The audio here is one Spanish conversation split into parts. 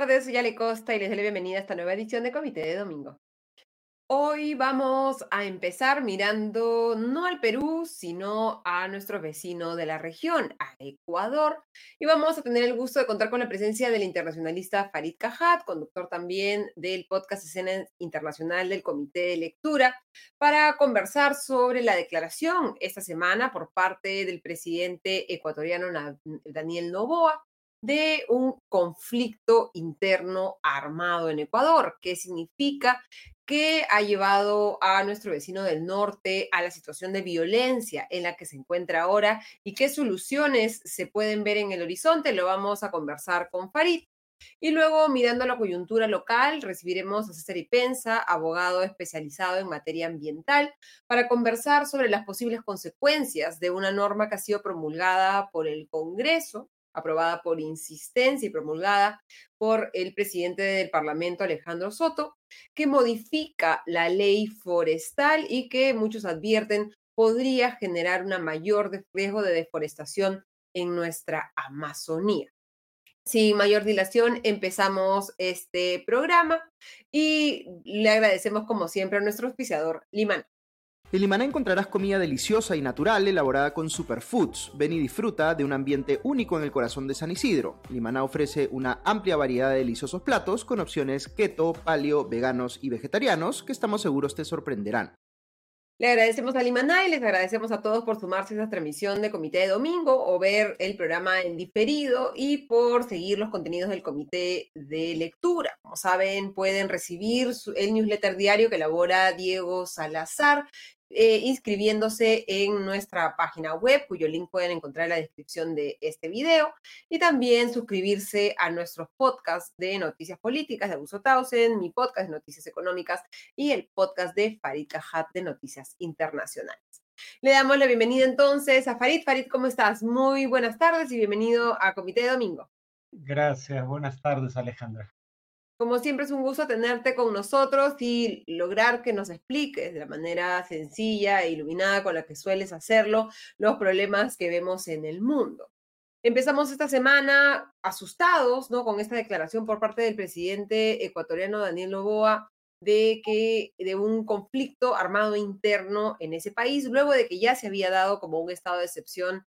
tardes, soy Ale Costa y les doy la bienvenida a esta nueva edición de Comité de Domingo. Hoy vamos a empezar mirando no al Perú, sino a nuestro vecino de la región, a Ecuador. Y vamos a tener el gusto de contar con la presencia del internacionalista Farid Cajat, conductor también del podcast Escena Internacional del Comité de Lectura, para conversar sobre la declaración esta semana por parte del presidente ecuatoriano Daniel Novoa de un conflicto interno armado en Ecuador. ¿Qué significa? que ha llevado a nuestro vecino del norte a la situación de violencia en la que se encuentra ahora y qué soluciones se pueden ver en el horizonte. Lo vamos a conversar con Farid. Y luego, mirando la coyuntura local, recibiremos a César Ipensa, abogado especializado en materia ambiental, para conversar sobre las posibles consecuencias de una norma que ha sido promulgada por el Congreso aprobada por insistencia y promulgada por el presidente del Parlamento, Alejandro Soto, que modifica la ley forestal y que muchos advierten podría generar un mayor riesgo de deforestación en nuestra Amazonía. Sin mayor dilación, empezamos este programa y le agradecemos como siempre a nuestro auspiciador Limán. En Limaná encontrarás comida deliciosa y natural elaborada con superfoods. Ven y disfruta de un ambiente único en el corazón de San Isidro. Limaná ofrece una amplia variedad de deliciosos platos con opciones keto, paleo, veganos y vegetarianos que estamos seguros te sorprenderán. Le agradecemos a Limaná y les agradecemos a todos por sumarse a esta transmisión de Comité de Domingo o ver el programa en diferido y por seguir los contenidos del Comité de Lectura. Como saben, pueden recibir el newsletter diario que elabora Diego Salazar eh, inscribiéndose en nuestra página web, cuyo link pueden encontrar en la descripción de este video, y también suscribirse a nuestros podcasts de noticias políticas de Abuso Tausen, mi podcast de noticias económicas y el podcast de Farid Cajat de noticias internacionales. Le damos la bienvenida entonces a Farid. Farid, ¿cómo estás? Muy buenas tardes y bienvenido a Comité de Domingo. Gracias, buenas tardes Alejandra. Como siempre es un gusto tenerte con nosotros y lograr que nos expliques de la manera sencilla e iluminada con la que sueles hacerlo los problemas que vemos en el mundo. Empezamos esta semana asustados, ¿no? Con esta declaración por parte del presidente ecuatoriano Daniel Noboa de que de un conflicto armado interno en ese país, luego de que ya se había dado como un estado de excepción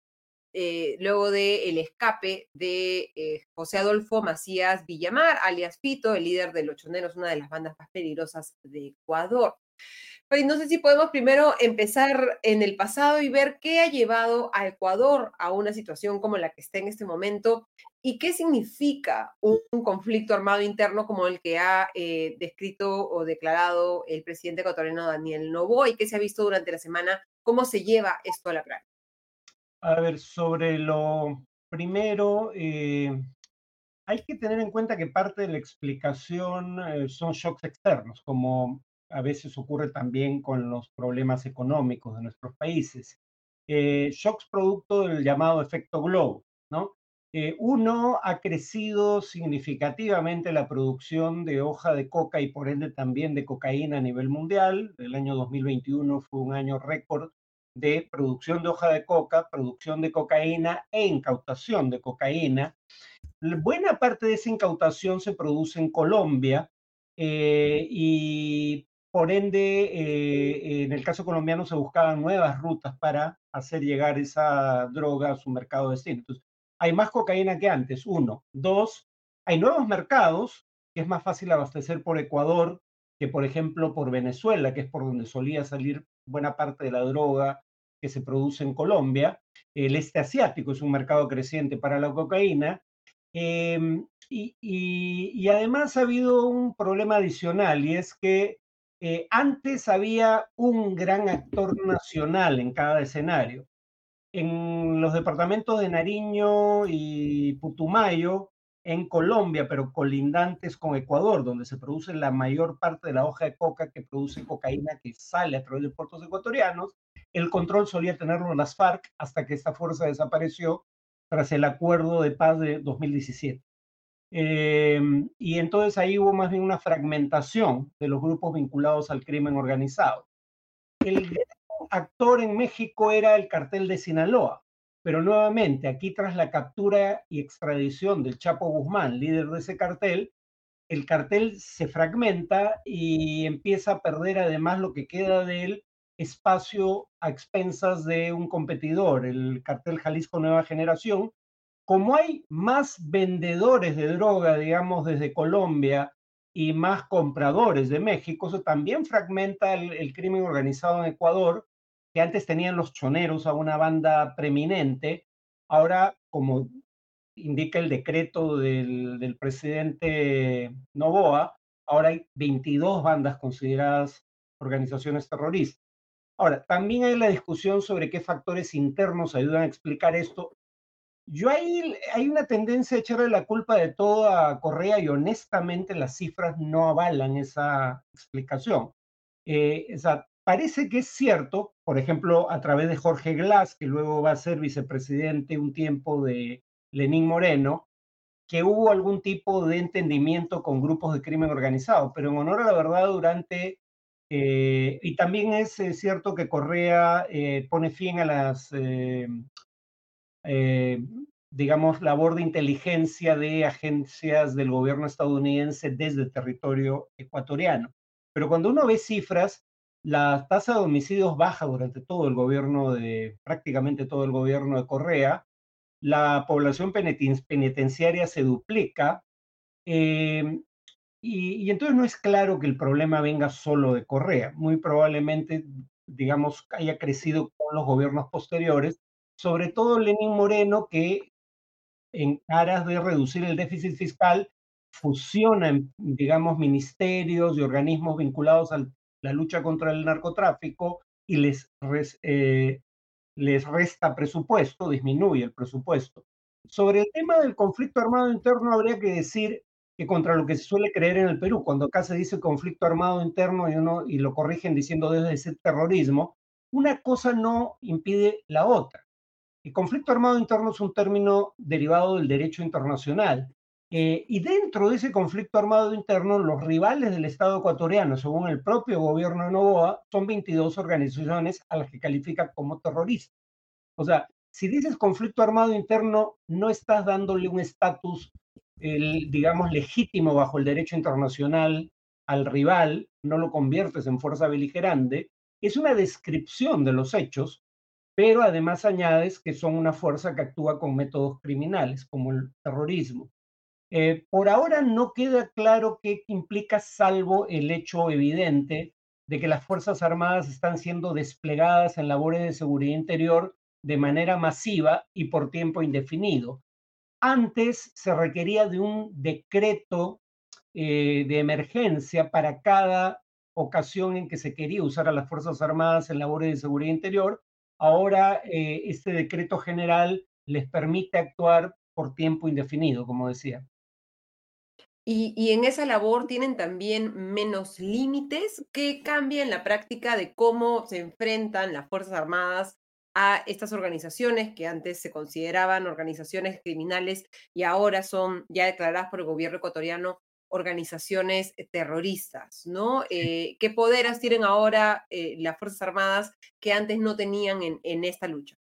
eh, luego del escape de eh, José Adolfo Macías Villamar, alias Pito, el líder de Los una de las bandas más peligrosas de Ecuador. Pues no sé si podemos primero empezar en el pasado y ver qué ha llevado a Ecuador a una situación como la que está en este momento y qué significa un, conflicto armado interno como el que ha eh, descrito o declarado el presidente ecuatoriano Daniel Novoa y qué se ha visto durante la semana, cómo se lleva esto a la práctica. A ver, sobre lo primero, eh, hay que tener en cuenta que parte de la explicación eh, son shocks externos, como a veces ocurre también con los problemas económicos de nuestros países. Eh, shocks producto del llamado efecto globo, ¿no? uno, ha crecido significativamente la producción de hoja de coca y por ende también de cocaína a nivel mundial. El año 2021 fue un año récord de producción de hoja de coca, producción de cocaína e incautación de cocaína. Buena parte de esa incautación se produce en Colombia eh, y por ende, eh, en el caso colombiano se buscaban nuevas rutas para hacer llegar esa droga a su mercado destino. Entonces, hay más cocaína que antes, uno. Dos, hay nuevos mercados que es más fácil abastecer por Ecuador que, por ejemplo, por Venezuela, que es por donde solía salir buena parte de la droga que se produce en Colombia. El este asiático es un mercado creciente para la cocaína. Em, y, además ha habido un problema adicional y es que eh, antes había un gran actor nacional en cada escenario. En los departamentos de Nariño y Putumayo, en Colombia, pero colindantes con Ecuador, donde se produce la mayor parte de la hoja de coca que produce cocaína que sale a través de puertos ecuatorianos, el control solía tenerlo las FARC hasta que esta fuerza desapareció tras el acuerdo de paz de 2017. Em, y entonces ahí hubo más bien una fragmentación de los grupos vinculados al crimen organizado. El actor en México era el cartel de Sinaloa, pero nuevamente aquí tras la captura y extradición del Chapo Guzmán, líder de ese cartel, el cartel se fragmenta y empieza a perder además lo que queda de él espacio a expensas de un competidor, el cartel Jalisco Nueva Generación. Como hay más vendedores de droga, digamos, desde Colombia y más compradores de México, eso también fragmenta el, crimen organizado en Ecuador, que antes tenían los choneros a una banda preeminente, ahora, como indica el decreto del, del presidente Novoa, ahora hay 22 bandas consideradas organizaciones terroristas. Ahora, también hay la discusión sobre qué factores internos ayudan a explicar esto. Yo ahí hay una tendencia a echarle la culpa de todo a Correa y honestamente las cifras no avalan esa explicación. Eh, o sea, parece que es cierto, por ejemplo, a través de Jorge Glass, que luego va a ser vicepresidente un tiempo de Lenín Moreno, que hubo algún tipo de entendimiento con grupos de crimen organizado, pero en honor a la verdad, durante eh, y también es cierto que Correa eh, pone fin a las, eh, digamos, labor de inteligencia de agencias del gobierno estadounidense desde el territorio ecuatoriano. Pero cuando uno ve cifras, la tasa de homicidios baja durante todo el gobierno de, prácticamente todo el gobierno de Correa, la población penitenciaria se duplica, y, entonces no es claro que el problema venga solo de Correa. Muy probablemente, digamos, haya crecido con los gobiernos posteriores, sobre todo Lenín Moreno, que en aras de reducir el déficit fiscal, fusiona, digamos, ministerios y organismos vinculados a la lucha contra el narcotráfico y les, eh, les resta presupuesto, disminuye el presupuesto. Sobre el tema del conflicto armado interno, habría que decir que contra lo que se suele creer en el Perú. Cuando acá se dice conflicto armado interno y, uno, y lo corrigen diciendo desde ese terrorismo, una cosa no impide la otra. El conflicto armado interno es un término derivado del derecho internacional. Eh, y dentro de ese conflicto armado interno, los rivales del Estado ecuatoriano, según el propio gobierno de Novoa, son 22 organizaciones a las que califica como terroristas. O sea, si dices conflicto armado interno, no estás dándole un estatus el, digamos, legítimo bajo el derecho internacional al rival, no lo conviertes en fuerza beligerante, es una descripción de los hechos, pero además añades que son una fuerza que actúa con métodos criminales, como el terrorismo. Eh, por ahora no queda claro qué implica, salvo el hecho evidente de que las Fuerzas Armadas están siendo desplegadas en labores de seguridad interior de manera masiva y por tiempo indefinido, antes se requería de un decreto eh, de emergencia para cada ocasión en que se quería usar a las Fuerzas Armadas en labores de seguridad interior. Ahora eh, este decreto general les permite actuar por tiempo indefinido, como decía. Y, y, en esa labor tienen también menos límites. ¿Qué cambia en la práctica de cómo se enfrentan las Fuerzas Armadas a estas organizaciones que antes se consideraban organizaciones criminales y ahora son ya declaradas por el gobierno ecuatoriano organizaciones eh, terroristas, ¿no? Eh, ¿Qué poderes tienen ahora eh, las Fuerzas Armadas que antes no tenían en, en esta lucha?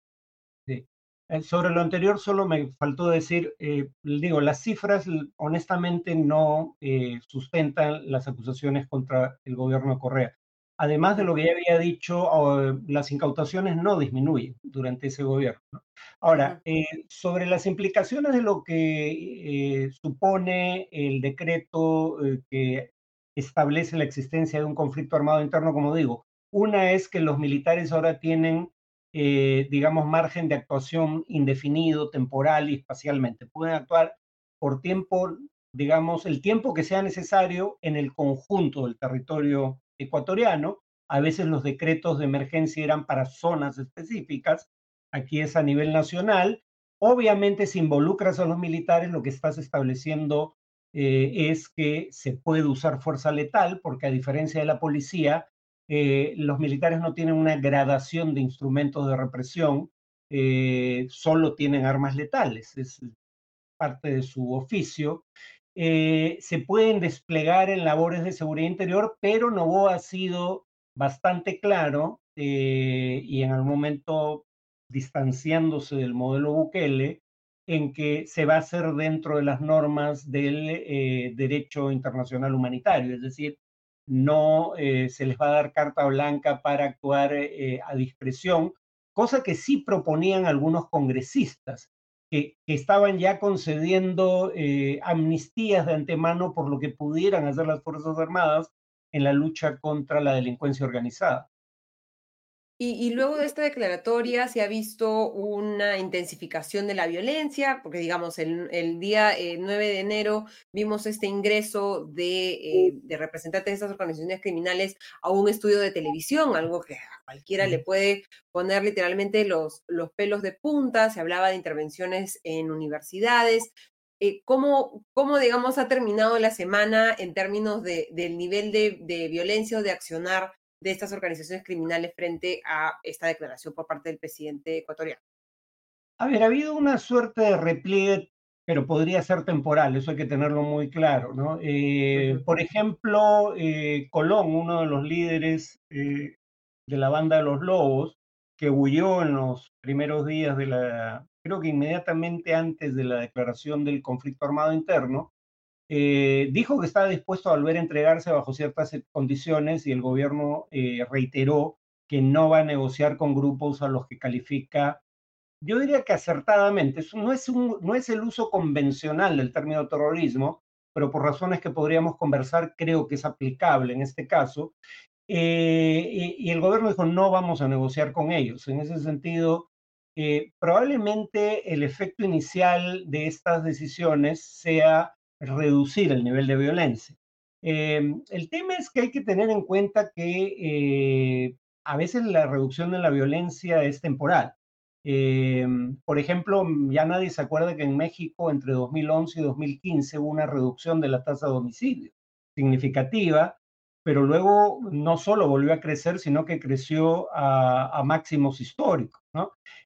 Sí. Sobre lo anterior, solo me faltó decir, digo, las cifras honestamente no sustentan las acusaciones contra el gobierno de Correa. Además de lo que ya había dicho, las incautaciones no disminuyen durante ese gobierno. Ahora, eh, sobre las implicaciones de lo que eh, supone el decreto eh, que establece la existencia de un conflicto armado interno, como digo, una es que los militares ahora tienen, digamos, margen de actuación indefinido, temporal y espacialmente. Pueden actuar por tiempo, digamos, el tiempo que sea necesario en el conjunto del territorio ecuatoriano. A veces los decretos de emergencia eran para zonas específicas, aquí es a nivel nacional. Obviamente, si involucras a los militares, lo que estás estableciendo eh, es que se puede usar fuerza letal, porque a diferencia de la policía, eh, los militares no tienen una gradación de instrumentos de represión, eh, solo tienen armas letales, es parte de su oficio. Eh, se pueden desplegar en labores de seguridad interior, pero Novoa ha sido bastante claro eh, y en algún momento distanciándose del modelo Bukele en que se va a hacer dentro de las normas del eh, derecho internacional humanitario, es decir, no se les va a dar carta blanca para actuar a discreción, cosa que sí proponían algunos congresistas, que, estaban ya concediendo amnistías de antemano por lo que pudieran hacer las Fuerzas Armadas en la lucha contra la delincuencia organizada. Y, luego de esta declaratoria se ha visto una intensificación de la violencia, porque digamos, el, día 9 eh, de enero vimos este ingreso de, eh, de, representantes de estas organizaciones criminales a un estudio de televisión, algo que a cualquiera le puede poner literalmente los, los pelos de punta, se hablaba de intervenciones en universidades. Eh, ¿cómo, ¿cómo, digamos, ha terminado la semana en términos de, del nivel de, de violencia o de accionar de estas organizaciones criminales frente a esta declaración por parte del presidente ecuatoriano? A ver, ha habido una suerte de repliegue, pero podría ser temporal, eso hay que tenerlo muy claro, ¿no? Eh, por ejemplo, eh, Colón, uno de los líderes eh, de la banda de los Lobos, que huyó en los primeros días de la, creo que inmediatamente antes de la declaración del conflicto armado interno, eh, dijo que estaba dispuesto a volver a entregarse bajo ciertas condiciones y el gobierno eh, reiteró que no va a negociar con grupos a los que califica, yo diría que acertadamente, eso no es, un, no es el uso convencional del término terrorismo, pero por razones que podríamos conversar creo que es aplicable en este caso. Eh, y, y, el gobierno dijo, no vamos a negociar con ellos. En ese sentido, probablemente el efecto inicial de estas decisiones sea reducir el nivel de violencia. Em, el tema es que hay que tener en cuenta que eh, a veces la reducción de la violencia es temporal. Em, por ejemplo, ya nadie se acuerda que en México entre 2011 y 2015 hubo una reducción de la tasa de homicidio significativa, pero luego no solo volvió a crecer, sino que creció a, máximos históricos.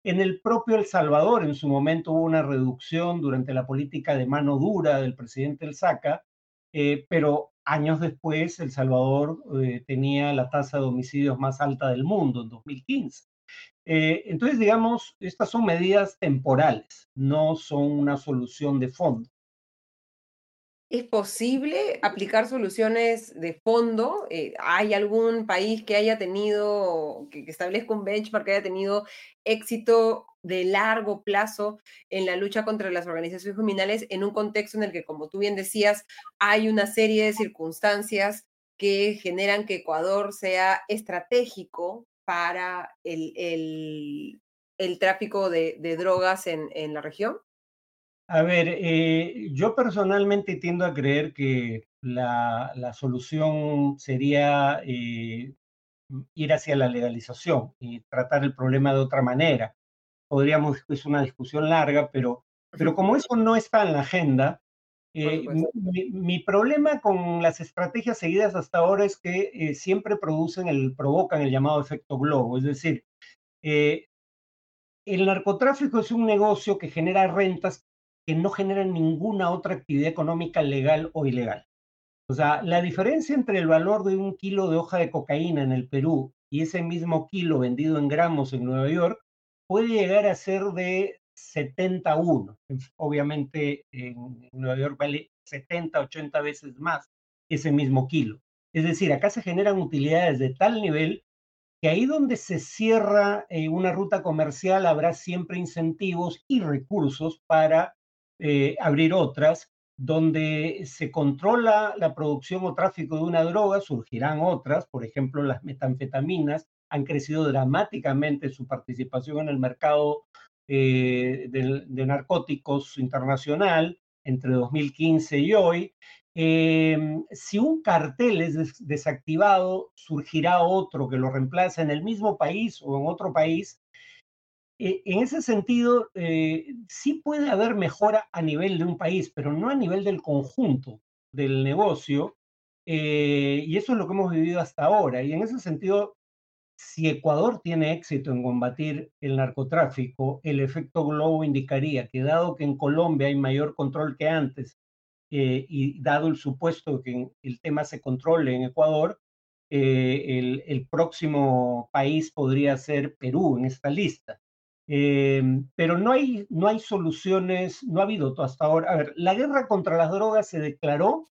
En el propio El Salvador, en su momento hubo una reducción durante la política de mano dura del presidente El Saca, eh, pero años después El Salvador eh, tenía la tasa de homicidios más alta del mundo, en 2015. Eh, entonces, digamos, estas son medidas temporales, no son una solución de fondo. ¿Es posible aplicar soluciones de fondo? Eh, ¿Hay algún país que haya tenido, que, establezca un benchmark, que haya tenido éxito de largo plazo en la lucha contra las organizaciones criminales en un contexto en el que, como tú bien decías, hay una serie de circunstancias que generan que Ecuador sea estratégico para el, tráfico de, drogas en la región? A ver, eh, yo personalmente tiendo a creer que la, solución sería eh, ir hacia la legalización y tratar el problema de otra manera. Podríamos, es una discusión larga, pero, pero como eso no está en la agenda, eh, mi, problema con las estrategias seguidas hasta ahora es que siempre producen el, provocan el llamado efecto globo, es decir, el narcotráfico es un negocio que genera rentas que no generan ninguna otra actividad económica legal o ilegal. O sea, la diferencia entre el valor de un kilo de hoja de cocaína en el Perú y ese mismo kilo vendido en gramos en Nueva York puede llegar a ser de 71. Obviamente en Nueva York vale 70, 80 veces más ese mismo kilo. Es decir, acá se generan utilidades de tal nivel que ahí donde se cierra eh, una ruta comercial habrá siempre incentivos y recursos para eh, abrir otras, donde se controla la producción o tráfico de una droga, surgirán otras, por ejemplo, las metanfetaminas han crecido dramáticamente su participación en el mercado eh, de, narcóticos internacional entre 2015 y hoy. Em, si un cartel es desactivado, surgirá otro que lo reemplaza en el mismo país o en otro país eh, en ese sentido, eh, sí puede haber mejora a nivel de un país, pero no a nivel del conjunto del negocio, eh, y eso es lo que hemos vivido hasta ahora. Y en ese sentido, si Ecuador tiene éxito en combatir el narcotráfico, el efecto globo indicaría que dado que en Colombia hay mayor control que antes, y dado el supuesto que el tema se controle en Ecuador, el próximo país podría ser Perú en esta lista. Em, pero no hay, no hay soluciones, no ha habido hasta ahora. A ver, la guerra contra las drogas se declaró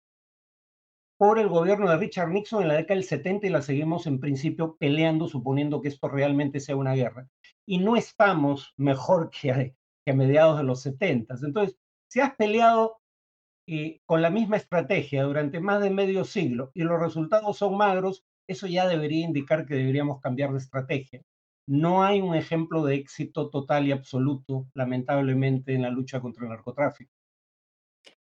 por el gobierno de Richard Nixon en la década del 70 y la seguimos en principio peleando, suponiendo que esto realmente sea una guerra. Y no estamos mejor que, que a mediados de los 70. Entonces, si has peleado eh, con la misma estrategia durante más de medio siglo y los resultados son magros, eso ya debería indicar que deberíamos cambiar de estrategia. No hay un ejemplo de éxito total y absoluto, lamentablemente, en la lucha contra el narcotráfico.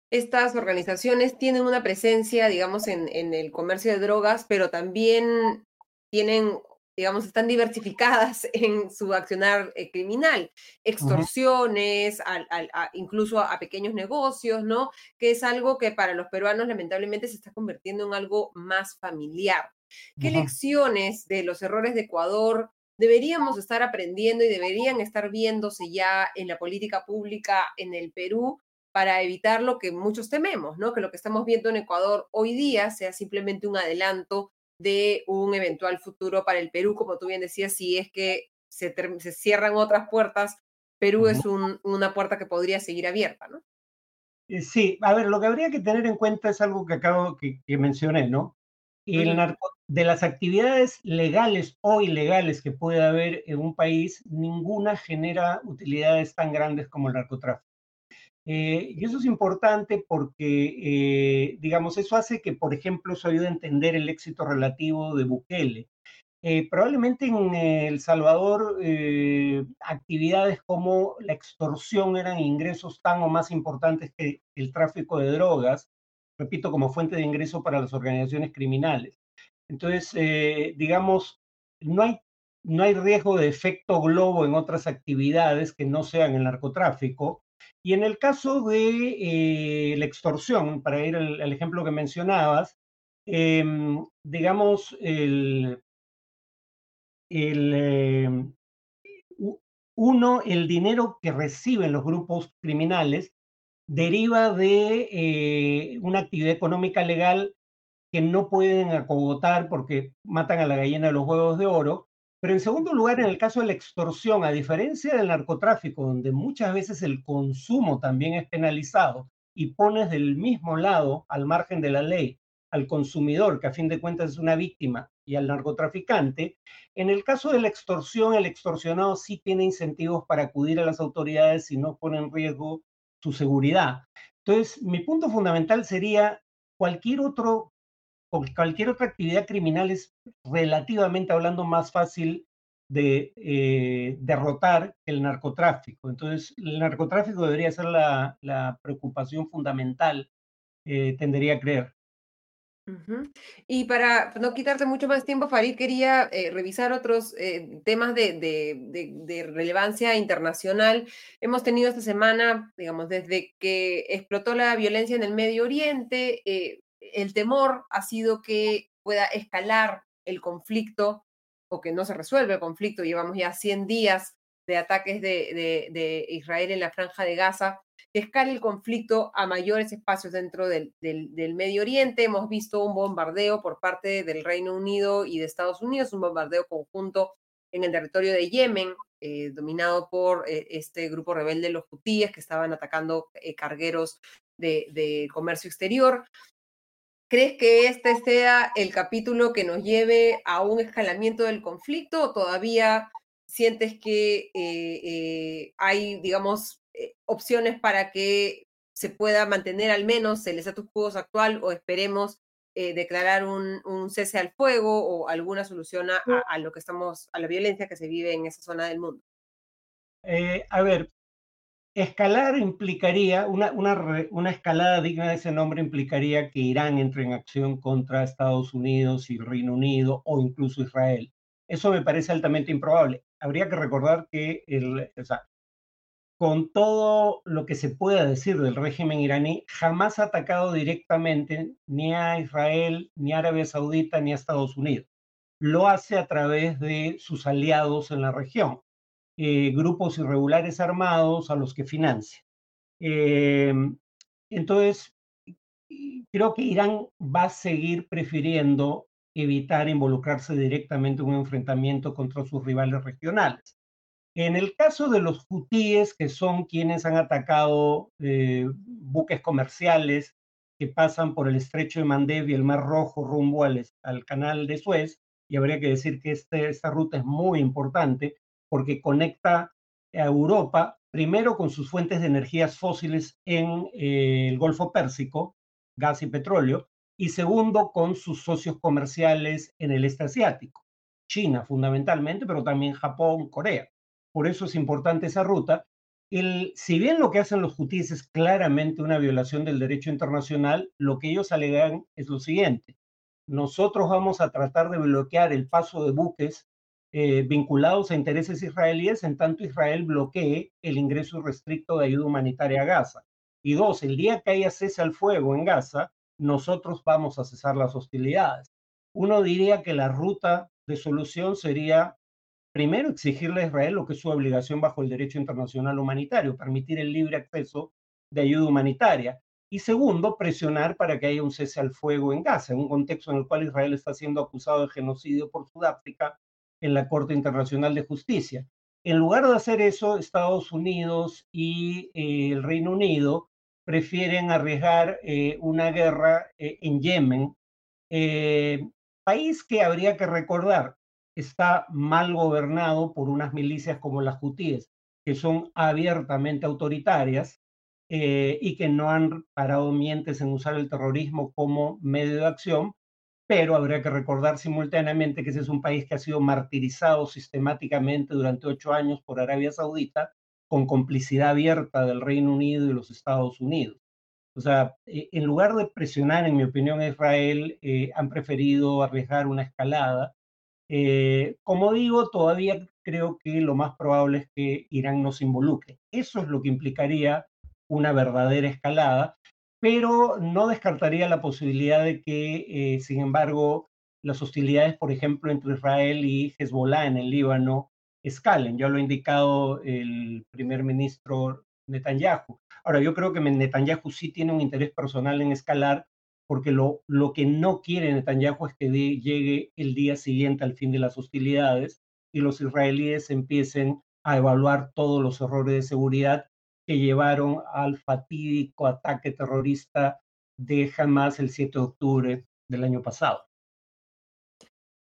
Estas organizaciones tienen una presencia, digamos, en, el comercio de drogas, pero también tienen digamos, están diversificadas en su accionar eh, criminal, extorsiones, incluso a, pequeños negocios, ¿no? Que es algo que para los peruanos lamentablemente se está convirtiendo en algo más familiar. ¿Qué lecciones de los errores de Ecuador deberíamos estar aprendiendo y deberían estar viéndose ya en la política pública en el Perú para evitar lo que muchos tememos, ¿no? Que lo que estamos viendo en Ecuador hoy día sea simplemente un adelanto de un eventual futuro para el Perú, como tú bien decías, si es que se, cierran otras puertas, Perú es una puerta que podría seguir abierta, ¿no? Eh, sí, a ver, lo que habría que tener en cuenta es algo que acabo que, que mencioné, ¿no? El narco, de las actividades legales o ilegales que puede haber en un país, ninguna genera utilidades tan grandes como el narcotráfico. Eh, y eso es importante porque, eh, digamos, eso hace que, por ejemplo, eso ayude a entender el éxito relativo de Bukele. Eh, probablemente en El Salvador, actividades como la extorsión eran ingresos tan o más importantes que el tráfico de drogas, repito, como fuente de ingreso para las organizaciones criminales. Entonces, eh, digamos, no hay, no hay riesgo de efecto globo en otras actividades que no sean el narcotráfico. Y en el caso de eh, la extorsión, para ir al, ejemplo que mencionabas, em, digamos, el, el, em, uno, el dinero que reciben los grupos criminales deriva de eh, una actividad económica legal que no pueden acogotar porque matan a la gallina de los huevos de oro. Pero en segundo lugar, en el caso de la extorsión, a diferencia del narcotráfico, donde muchas veces el consumo también es penalizado y pones del mismo lado, al margen de la ley, al consumidor, que a fin de cuentas es una víctima, y al narcotraficante, en el caso de la extorsión, el extorsionado sí tiene incentivos para acudir a las autoridades si no pone en riesgo su seguridad. Entonces, mi punto fundamental sería cualquier otro cualquier otra actividad criminal es relativamente hablando más fácil de eh, derrotar el narcotráfico. Entonces, el narcotráfico debería ser la, preocupación fundamental, eh, tendería a creer. Y para no quitarte mucho más tiempo, Farid, quería eh, revisar otros temas de, de, relevancia internacional. Hemos tenido esta semana, digamos, desde que explotó la violencia en el Medio Oriente, el temor ha sido que pueda escalar el conflicto o que no se resuelve el conflicto. Llevamos ya 100 días de ataques de, Israel en la franja de Gaza, que escale el conflicto a mayores espacios dentro del, Medio Oriente. Hemos visto un bombardeo por parte del Reino Unido y de Estados Unidos, un bombardeo conjunto en el territorio de Yemen, eh, dominado por eh, este grupo rebelde, los hutíes, que estaban atacando eh, cargueros de, comercio exterior. ¿Crees que este sea el capítulo que nos lleve a un escalamiento del conflicto o todavía sientes que eh, eh, hay, digamos, eh, opciones para que se pueda mantener al menos el estatus quo actual o esperemos declarar un, cese al fuego o alguna solución a, a, lo que estamos, a la violencia que se vive en esa zona del mundo? a ver, Escalar implicaría, una, una, escalada digna de ese nombre implicaría que Irán entre en acción contra Estados Unidos y Reino Unido o incluso Israel. Eso me parece altamente improbable. Habría que recordar que con todo lo que se pueda decir del régimen iraní, jamás ha atacado directamente ni a Israel, ni a Arabia Saudita, ni a Estados Unidos. Lo hace a través de sus aliados en la región. Eh, grupos irregulares armados a los que financia. Em, entonces, creo que Irán va a seguir prefiriendo evitar involucrarse directamente en un enfrentamiento contra sus rivales regionales. En el caso de los hutíes, que son quienes han atacado eh, buques comerciales que pasan por el estrecho de Mandev y el Mar Rojo rumbo al, al canal de Suez, y habría que decir que este, esta ruta es muy importante porque conecta a Europa primero con sus fuentes de energías fósiles en eh, el Golfo Pérsico, gas y petróleo, y segundo con sus socios comerciales en el este asiático, China fundamentalmente, pero también Japón, Corea. Por eso es importante esa ruta. El, si bien lo que hacen los hutíes es claramente una violación del derecho internacional, lo que ellos alegan es lo siguiente. Nosotros vamos a tratar de bloquear el paso de buques eh, vinculados a intereses israelíes en tanto Israel bloquee el ingreso restricto de ayuda humanitaria a Gaza. Y dos, el día que haya cese al fuego en Gaza, nosotros vamos a cesar las hostilidades. Uno diría que la ruta de solución sería, primero, exigirle a Israel lo que es su obligación bajo el derecho internacional humanitario, permitir el libre acceso de ayuda humanitaria. Y segundo, presionar para que haya un cese al fuego en Gaza, en un contexto en el cual Israel está siendo acusado de genocidio por Sudáfrica en la Corte Internacional de Justicia. En lugar de hacer eso, Estados Unidos y eh, el Reino Unido prefieren arriesgar eh, una guerra eh, en Yemen, país que habría que recordar está mal gobernado por unas milicias como las hutíes, que son abiertamente autoritarias y que no han parado mientes en usar el terrorismo como medio de acción, pero habría que recordar simultáneamente que ese es un país que ha sido martirizado sistemáticamente durante ocho años por Arabia Saudita con complicidad abierta del Reino Unido y los Estados Unidos. O sea, eh, en lugar de presionar, en mi opinión, a Israel, eh, han preferido arriesgar una escalada. Eh, como digo, todavía creo que lo más probable es que Irán no involucre. Eso es lo que implicaría una verdadera escalada, pero no descartaría la posibilidad de que, sin embargo, las hostilidades, por ejemplo, entre Israel y Hezbollah en el Líbano escalen. Ya lo ha indicado el primer ministro Netanyahu. Ahora, yo creo que Netanyahu sí tiene un interés personal en escalar, porque lo, lo que no quiere Netanyahu es que llegue el día siguiente al fin de las hostilidades y los israelíes empiecen a evaluar todos los errores de seguridad que llevaron al fatídico ataque terrorista de Hamas el 7 de octubre del año pasado.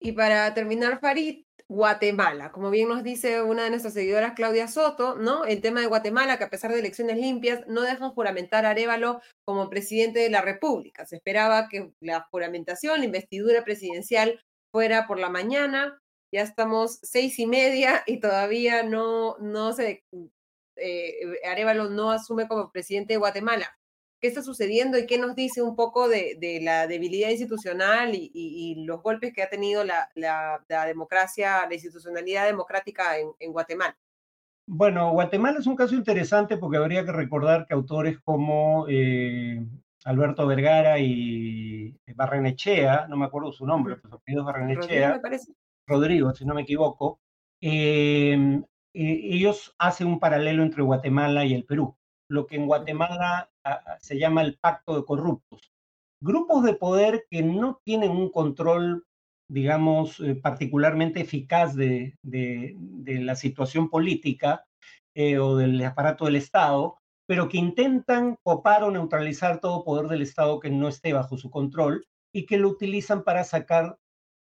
Y para terminar, Farid, Guatemala. Como bien nos dice una de nuestras seguidoras, Claudia Soto, ¿no? El tema de Guatemala, que a pesar de elecciones limpias, no dejan juramentar a Arevalo como presidente de la República. Se esperaba que la juramentación, la investidura presidencial fuera por la mañana. Ya estamos seis y media y todavía no, no se, eh, Arevalo no asume como presidente de Guatemala. Qué está sucediendo y qué nos dice un poco de, la debilidad institucional y, los golpes que ha tenido la, democracia, la institucionalidad democrática en, Guatemala. Bueno, Guatemala es un caso interesante porque habría que recordar que autores como eh, Alberto Vergara y Barrenechea, no me acuerdo su nombre, pero su apellido Barrenechea, Rodrigo, Rodrigo, si no me equivoco, eh, eh, ellos hacen un paralelo entre Guatemala y el Perú lo que en Guatemala ah, ah, se llama el pacto de corruptos. Grupos de poder que no tienen un control, digamos, eh, particularmente eficaz de, la situación política eh, o del aparato del Estado, pero que intentan copar o neutralizar todo poder del Estado que no esté bajo su control y que lo utilizan para sacar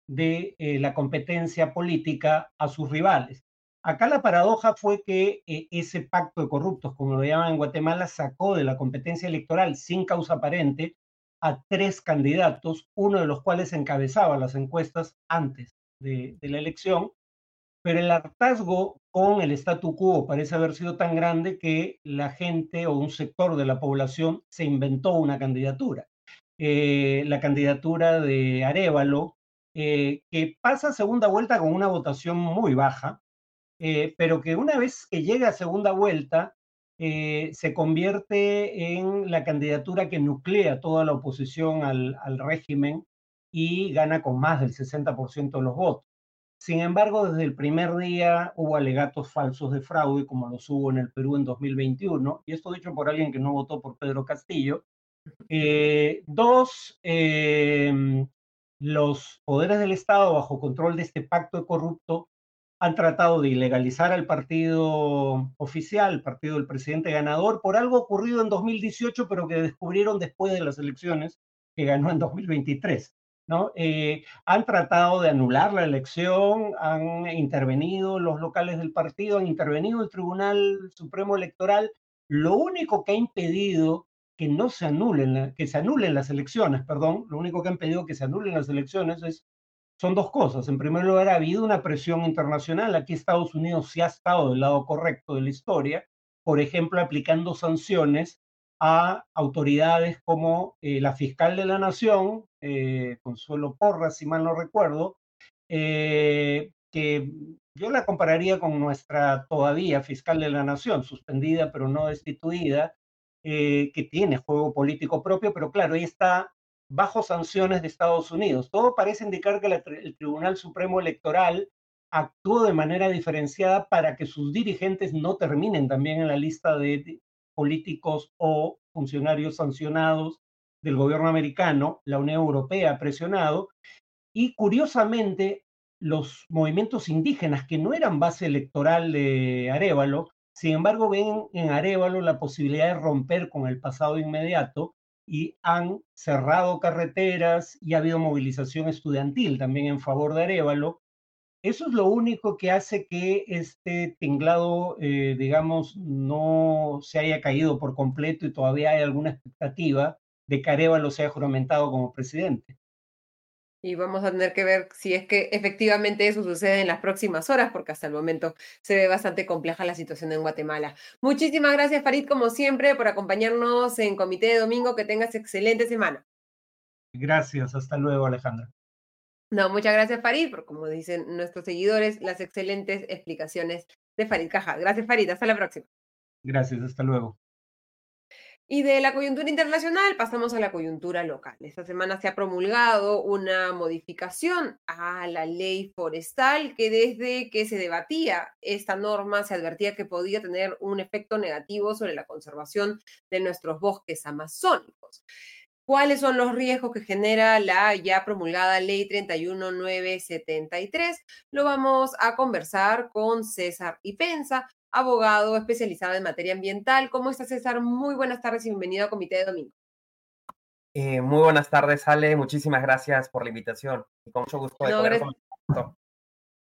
de eh, la competencia política a sus rivales. Acá la paradoja fue que eh, ese pacto de corruptos, como lo llaman en Guatemala, sacó de la competencia electoral sin causa aparente a tres candidatos, uno de los cuales encabezaba las encuestas antes de, la elección, pero el hartazgo con el statu quo parece haber sido tan grande que la gente o un sector de la población se inventó una candidatura. Eh, la candidatura de Arevalo, eh, que pasa segunda vuelta con una votación muy baja, eh, pero que una vez que llega a segunda vuelta, eh, se convierte en la candidatura que nuclea toda la oposición al, régimen y gana con más del 60% de los votos. Sin embargo, desde el primer día hubo alegatos falsos de fraude, como los hubo en el Perú en 2021, y esto dicho por alguien que no votó por Pedro Castillo. Eh, dos, los poderes del Estado bajo control de este pacto corrupto han tratado de ilegalizar al partido oficial, partido del presidente ganador, por algo ocurrido en 2018, pero que descubrieron después de las elecciones, que ganó en 2023. ¿no? Eh, han tratado de anular la elección, han intervenido los locales del partido, han intervenido el Tribunal Supremo Electoral. Lo único que ha impedido que no se anulen, que se anulen las elecciones, perdón, lo único que ha impedido que se anulen las elecciones es son dos cosas. En primer lugar, ha habido una presión internacional. Aquí Estados Unidos sí ha estado del lado correcto de la historia, por ejemplo, aplicando sanciones a autoridades como eh, la fiscal de la Nación, eh, Consuelo Porras, si mal no recuerdo, eh, que yo la compararía con nuestra todavía fiscal de la Nación, suspendida pero no destituida, que tiene juego político propio, pero claro, ahí está bajo sanciones de Estados Unidos. Todo parece indicar que el Tribunal Supremo Electoral actuó de manera diferenciada para que sus dirigentes no terminen también en la lista de políticos o funcionarios sancionados del gobierno americano, la Unión Europea ha presionado, y curiosamente los movimientos indígenas que no eran base electoral de Arevalo, sin embargo ven en Arevalo la posibilidad de romper con el pasado inmediato y han cerrado carreteras y ha habido movilización estudiantil también en favor de Arevalo. Eso es lo único que hace que este tinglado, eh, digamos, no se haya caído por completo y todavía hay alguna expectativa de que Arevalo sea juramentado como presidente. Y vamos a tener que ver si es que efectivamente eso sucede en las próximas horas, porque hasta el momento se ve bastante compleja la situación en Guatemala. Muchísimas gracias, Farid, como siempre, por acompañarnos en Comité de Domingo. Que tengas excelente semana. Gracias, hasta luego, Alejandra. No, muchas gracias, Farid, por como dicen nuestros seguidores, las excelentes explicaciones de Farid Caja. Gracias, Farid, hasta la próxima. Gracias, hasta luego. Y de la coyuntura internacional pasamos a la coyuntura local. Esta semana se ha promulgado una modificación a la ley forestal que desde que se debatía esta norma se advertía que podía tener un efecto negativo sobre la conservación de nuestros bosques amazónicos. ¿Cuáles son los riesgos que genera la ya promulgada ley 31973? Lo vamos a conversar con César Ipensa, abogado especializado en materia ambiental. ¿Cómo está César? Muy buenas tardes y bienvenido a Comité de Domingo. Eh, muy buenas tardes, Ale. Muchísimas gracias por la invitación y con mucho gusto de poder gracias.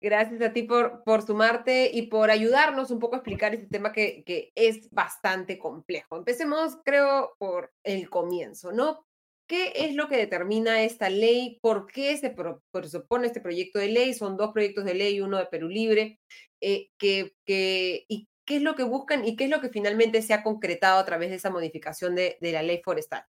gracias a ti por, por sumarte y por ayudarnos un poco a explicar este tema que, que es bastante complejo. Empecemos, creo, por el comienzo, ¿no? ¿Qué es lo que determina esta ley? ¿Por qué se propone este proyecto de ley? Son dos proyectos de ley, uno de Perú Libre, eh, qué es lo que buscan y qué es lo que finalmente se ha concretado a través de esa modificación de, la ley forestal.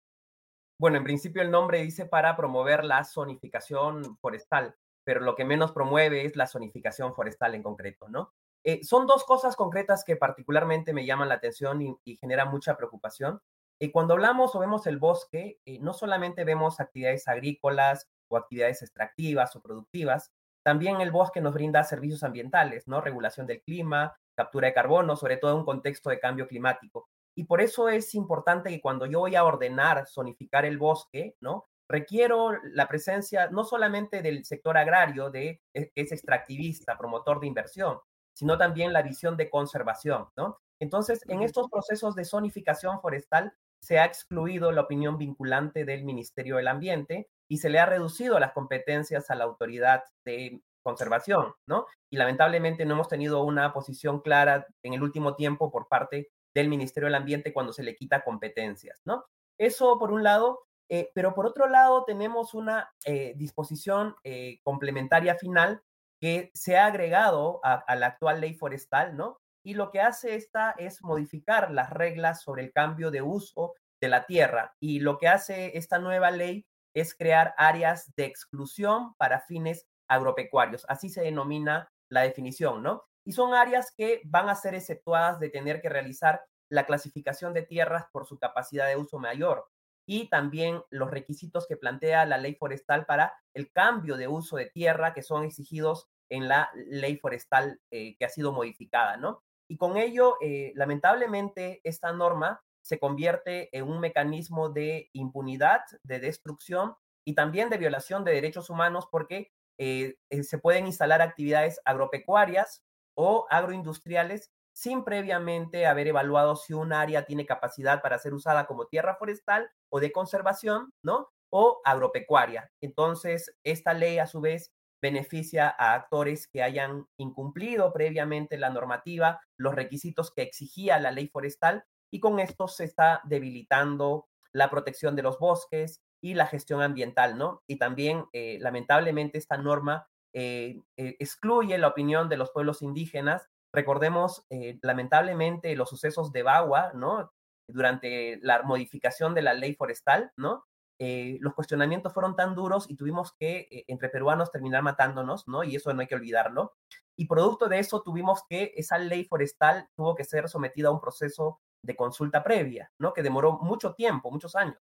Bueno, en principio el nombre dice para promover la zonificación forestal, pero lo que menos promueve es la zonificación forestal en concreto, ¿no? Eh, son dos cosas concretas que particularmente me llaman la atención y, y generan mucha preocupación. Y cuando hablamos o vemos el bosque, eh, no solamente vemos actividades agrícolas o actividades extractivas o productivas, también el bosque nos brinda servicios ambientales, ¿no? Regulación del clima, captura de carbono, sobre todo en un contexto de cambio climático. Y por eso es importante que cuando yo voy a ordenar zonificar el bosque, ¿no? Requiero la presencia no solamente del sector agrario, de, e, es extractivista, promotor de inversión, sino también la visión de conservación, ¿no? Entonces, en estos procesos de zonificación forestal se ha excluido la opinión vinculante del Ministerio del Ambiente y se le ha reducido las competencias a la autoridad de conservación, ¿no? Y lamentablemente no hemos tenido una posición clara en el último tiempo por parte del Ministerio del Ambiente cuando se le quita competencias, ¿no? Eso por un lado, eh, pero por otro lado tenemos una eh, disposición eh, complementaria final que se ha agregado a, a, la actual ley forestal, ¿no? Y lo que hace esta es modificar las reglas sobre el cambio de uso de la tierra. Y lo que hace esta nueva ley es crear áreas de exclusión para fines agropecuarios. Así se denomina la definición, ¿no? Y son áreas que van a ser exceptuadas de tener que realizar la clasificación de tierras por su capacidad de uso mayor y también los requisitos que plantea la ley forestal para el cambio de uso de tierra que son exigidos en la ley forestal eh, que ha sido modificada, ¿no? Y con ello, eh, lamentablemente, esta norma se convierte en un mecanismo de impunidad, de destrucción y también de violación de derechos humanos porque se pueden instalar actividades agropecuarias o agroindustriales sin previamente haber evaluado si un área tiene capacidad para ser usada como tierra forestal o de conservación, ¿no? O agropecuaria. Entonces, esta ley a su vez beneficia a actores que hayan incumplido previamente la normativa, los requisitos que exigía la ley forestal, y con esto se está debilitando la protección de los bosques y la gestión ambiental, ¿no? Y también, eh, lamentablemente, esta norma eh, eh, excluye la opinión de los pueblos indígenas Recordemos, lamentablemente, los sucesos de Bagua, ¿no? Durante la modificación de la ley forestal, ¿no? Eh, los cuestionamientos fueron tan duros y tuvimos que, eh, entre peruanos, terminar matándonos, ¿no? Y eso no hay que olvidarlo. Y producto de eso tuvimos que esa ley forestal tuvo que ser sometida a un proceso de consulta previa, ¿no? Que demoró mucho tiempo, muchos años.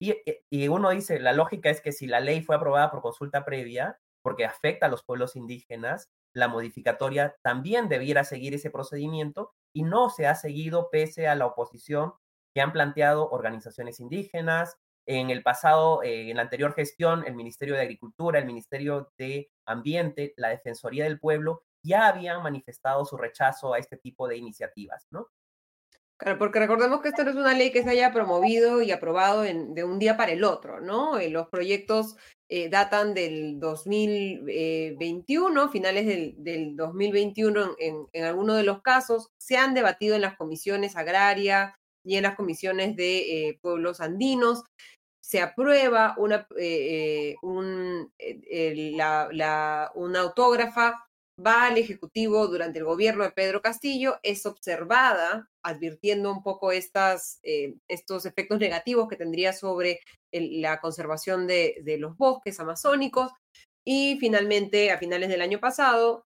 Y, y uno dice, la lógica es que si la ley fue aprobada por consulta previa, porque afecta a los pueblos indígenas, la modificatoria también debiera seguir ese procedimiento y no se ha seguido pese a la oposición que han planteado organizaciones indígenas. En el pasado, eh, en la anterior gestión, el Ministerio de Agricultura, el Ministerio de Ambiente, la Defensoría del Pueblo ya habían manifestado su rechazo a este tipo de iniciativas, ¿no? Claro, porque recordemos que esto no es una ley que se haya promovido y aprobado de un día para el otro, ¿no? Eh, los proyectos eh, datan del 2021, finales del, 2021 en, en algunos de los casos, se han debatido en las comisiones agraria y en las comisiones de eh, pueblos andinos. Se aprueba una, un, la, una autógrafa va al Ejecutivo durante el gobierno de Pedro Castillo, es observada, advirtiendo un poco estas, eh, estos efectos negativos que tendría sobre la conservación de, de, los bosques amazónicos. Y finalmente, a finales del año pasado,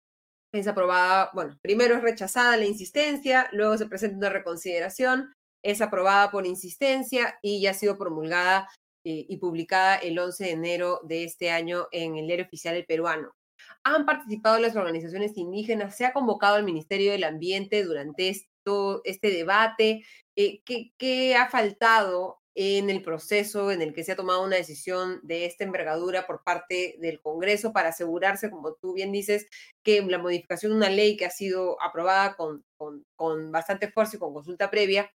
es aprobada, bueno, primero es rechazada la insistencia, luego se presenta una reconsideración, es aprobada por insistencia y ya ha sido promulgada eh, y publicada el 11 de enero de este año en el diario oficial del peruano han participado las organizaciones indígenas, se ha convocado al Ministerio del Ambiente durante esto, este debate. Eh, ¿qué, ha faltado en el proceso en el que se ha tomado una decisión de esta envergadura por parte del Congreso para asegurarse, como tú bien dices, que la modificación de una ley que ha sido aprobada con, con, con bastante esfuerzo y con consulta previa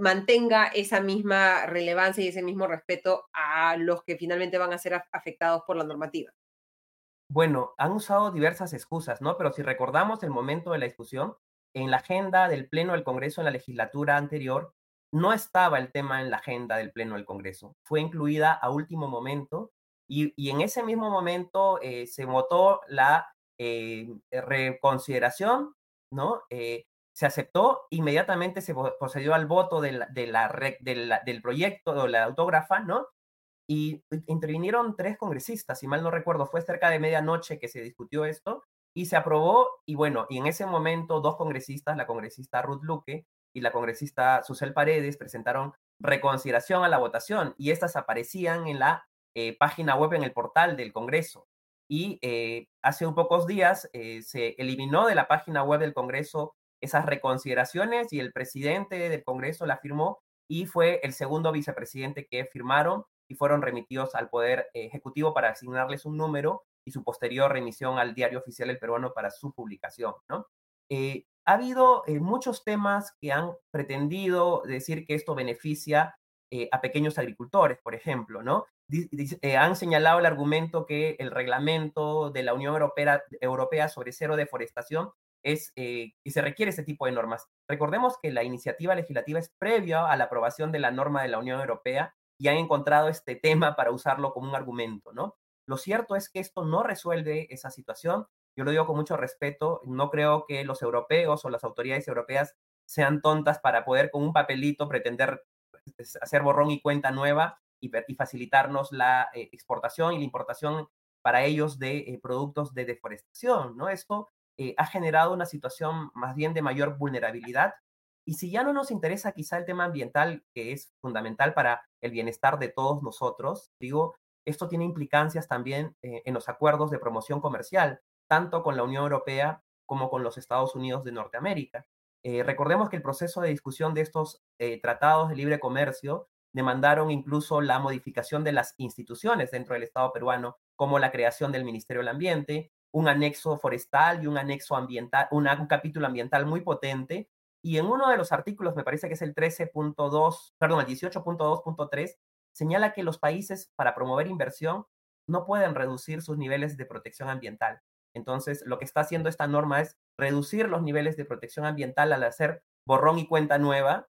mantenga esa misma relevancia y ese mismo respeto a los que finalmente van a ser afectados por la normativa? Bueno, han usado diversas excusas, ¿no? Pero si recordamos el momento de la discusión, en la agenda del Pleno del Congreso en la legislatura anterior, no estaba el tema en la agenda del Pleno del Congreso. Fue incluida a último momento y, en ese mismo momento eh, se votó la eh, reconsideración, ¿no? Eh, se aceptó, inmediatamente se procedió al voto de la, del proyecto o la autógrafa, ¿no? y intervinieron tres congresistas, si mal no recuerdo, fue cerca de medianoche que se discutió esto y se aprobó y bueno, y en ese momento dos congresistas, la congresista Ruth Luque y la congresista Susel Paredes presentaron reconsideración a la votación y estas aparecían en la eh, página web en el portal del Congreso. Y eh, hace un pocos días eh, se eliminó de la página web del Congreso esas reconsideraciones y el presidente del Congreso la firmó y fue el segundo vicepresidente que firmaron y fueron remitidos al Poder Ejecutivo para asignarles un número y su posterior remisión al Diario Oficial del Peruano para su publicación. ¿no? Eh, ha habido eh, muchos temas que han pretendido decir que esto beneficia eh, a pequeños agricultores, por ejemplo, ¿no? han señalado el argumento que el reglamento de la Unión Europea, Europea sobre cero deforestación es que se requiere ese tipo de normas. Recordemos que la iniciativa legislativa es previa a la aprobación de la norma de la Unión Europea y han encontrado este tema para usarlo como un argumento, ¿no? Lo cierto es que esto no resuelve esa situación. Yo lo digo con mucho respeto. No creo que los europeos o las autoridades europeas sean tontas para poder con un papelito pretender pues, hacer borrón y cuenta nueva y, facilitarnos la eh, exportación y la importación para ellos de eh, productos de deforestación, ¿no? Esto eh, ha generado una situación más bien de mayor vulnerabilidad y si ya no nos interesa quizá el tema ambiental, que es fundamental para el bienestar de todos nosotros, digo, esto tiene implicancias también eh, en los acuerdos de promoción comercial, tanto con la Unión Europea como con los Estados Unidos de Norteamérica. Eh, recordemos que el proceso de discusión de estos eh, tratados de libre comercio demandaron incluso la modificación de las instituciones dentro del Estado peruano, como la creación del Ministerio del Ambiente, un anexo forestal y un anexo ambiental, un capítulo ambiental muy potente. Y en uno de los artículos, me parece que es el 13.2, perdón, el 18.2.3, señala que los países para promover inversión no pueden reducir sus niveles de protección ambiental. Entonces, lo que está haciendo esta norma es reducir los niveles de protección ambiental al hacer borrón y cuenta nueva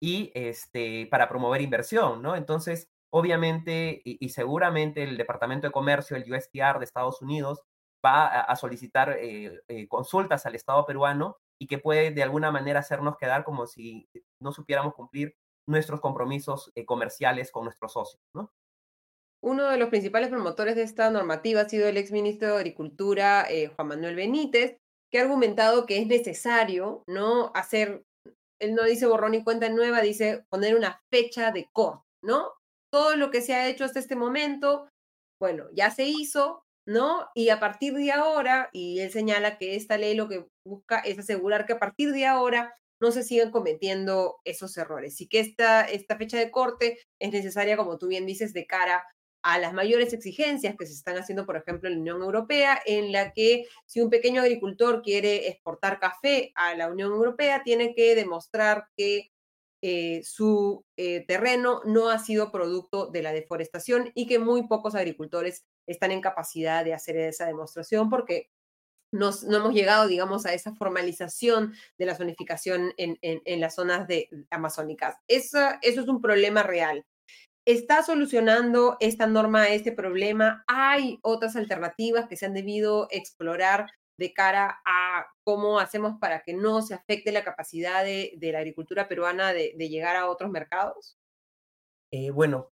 y este, para promover inversión, ¿no? Entonces, obviamente y, seguramente el Departamento de Comercio, el USTR de Estados Unidos, va a, solicitar eh, eh, consultas al Estado peruano y que puede de alguna manera hacernos quedar como si no supiéramos cumplir nuestros compromisos eh, comerciales con nuestros socios, ¿no? Uno de los principales promotores de esta normativa ha sido el exministro de Agricultura, Juan Manuel Benítez, que ha argumentado que es necesario no hacer, él no dice borrón y cuenta nueva, dice poner una fecha de corte, ¿no? Todo lo que se ha hecho hasta este momento, bueno, ya se hizo, ¿no? Y a partir de ahora, y él señala que esta ley lo que busca es asegurar que a partir de ahora no se sigan cometiendo esos errores y que esta, esta fecha de corte es necesaria, como tú bien dices, de cara a las mayores exigencias que se están haciendo, por ejemplo, en la Unión Europea, en la que si un pequeño agricultor quiere exportar café a la Unión Europea, tiene que demostrar que eh, su eh, terreno no ha sido producto de la deforestación y que muy pocos agricultores están en capacidad de hacer esa demostración porque no hemos llegado, digamos, a esa formalización de la zonificación en, las zonas de, amazónicas. Eso, eso es un problema real. ¿Está solucionando esta norma este problema? ¿Hay otras alternativas que se han debido explorar de cara a cómo hacemos para que no se afecte la capacidad de, la agricultura peruana de, llegar a otros mercados? Eh, bueno,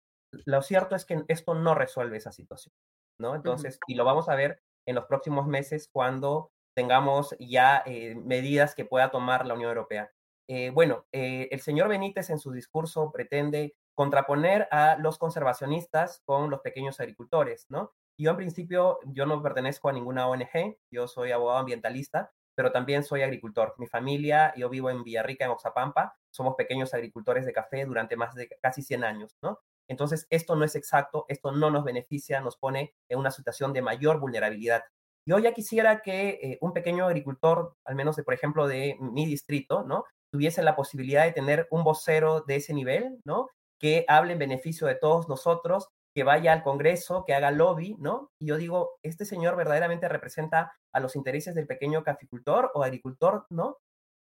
lo cierto es que esto no resuelve esa situación, ¿no? Entonces, y lo vamos a ver en los próximos meses cuando tengamos ya eh, medidas que pueda tomar la Unión Europea. Eh, bueno, el señor Benítez en su discurso pretende contraponer a los conservacionistas con los pequeños agricultores, ¿no? Yo en principio, yo no pertenezco a ninguna ONG, yo soy abogado ambientalista, pero también soy agricultor. Mi familia, yo vivo en Villarrica, en Oxapampa, somos pequeños agricultores de café durante más de casi 100 años, ¿no? Entonces, esto no es exacto, esto no nos beneficia, nos pone en una situación de mayor vulnerabilidad. Yo ya quisiera que eh, un pequeño agricultor, al menos de, por ejemplo, de mi distrito, ¿no? Tuviese la posibilidad de tener un vocero de ese nivel, ¿no? Que hable en beneficio de todos nosotros que vaya al Congreso, que haga lobby, ¿no? Y yo digo, ¿este señor verdaderamente representa a los intereses del pequeño caficultor o agricultor, ¿no?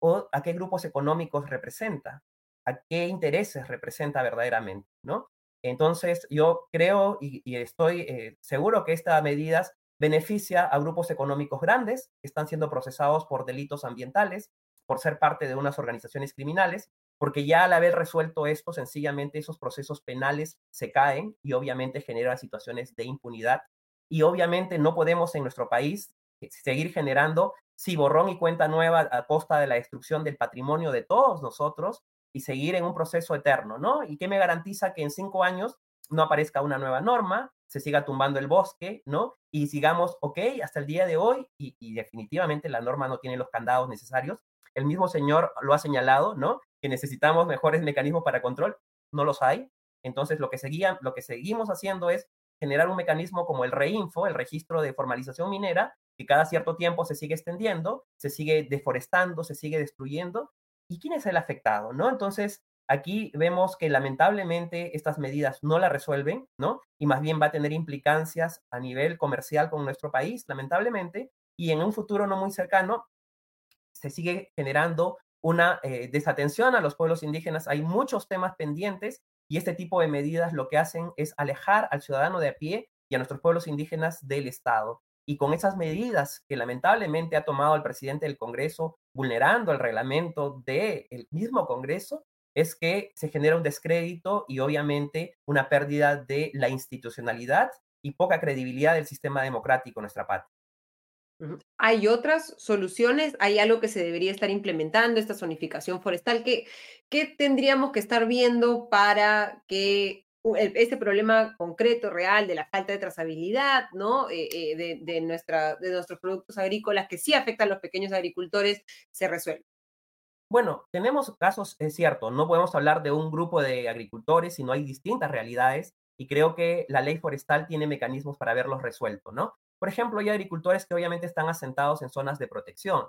¿O a qué grupos económicos representa? ¿A qué intereses representa verdaderamente, ¿no? Entonces, yo creo y, estoy eh, seguro que estas medidas beneficia a grupos económicos grandes que están siendo procesados por delitos ambientales, por ser parte de unas organizaciones criminales, porque ya al haber resuelto esto, sencillamente esos procesos penales se caen y obviamente generan situaciones de impunidad. Y obviamente no podemos en nuestro país eh, seguir generando, si borrón y cuenta nueva a costa de la destrucción del patrimonio de todos nosotros y seguir en un proceso eterno, ¿no? ¿Y qué me garantiza que en cinco años no aparezca una nueva norma, se siga tumbando el bosque, ¿no? Y sigamos, ok, hasta el día de hoy, y, y definitivamente la norma no tiene los candados necesarios. El mismo señor lo ha señalado, ¿no? Que necesitamos mejores mecanismos para control, no los hay. Entonces, lo que, seguía, lo que seguimos haciendo es generar un mecanismo como el REINFO, el registro de formalización minera, que cada cierto tiempo se sigue extendiendo, se sigue deforestando, se sigue destruyendo. ¿Y quién es el afectado? ¿no? Entonces, aquí vemos que lamentablemente estas medidas no la resuelven, ¿no? Y más bien va a tener implicancias a nivel comercial con nuestro país, lamentablemente, y en un futuro no muy cercano se sigue generando una eh, desatención a los pueblos indígenas. Hay muchos temas pendientes y este tipo de medidas lo que hacen es alejar al ciudadano de a pie y a nuestros pueblos indígenas del Estado. Y con esas medidas que lamentablemente ha tomado el presidente del Congreso, vulnerando el reglamento del mismo Congreso, es que se genera un descrédito y obviamente una pérdida de la institucionalidad y poca credibilidad del sistema democrático en nuestra patria. ¿Hay otras soluciones? ¿Hay algo que se debería estar implementando, esta zonificación forestal? ¿Qué, qué tendríamos que estar viendo para que este problema concreto, real, de la falta de trazabilidad, ¿no? Eh, eh, de, nuestra, de nuestros productos agrícolas que sí afectan a los pequeños agricultores, se resuelva? Bueno, tenemos casos, es cierto, no podemos hablar de un grupo de agricultores, sino hay distintas realidades Y creo que la ley forestal tiene mecanismos para verlos resueltos, ¿no? Por ejemplo, hay agricultores que obviamente están asentados en zonas de protección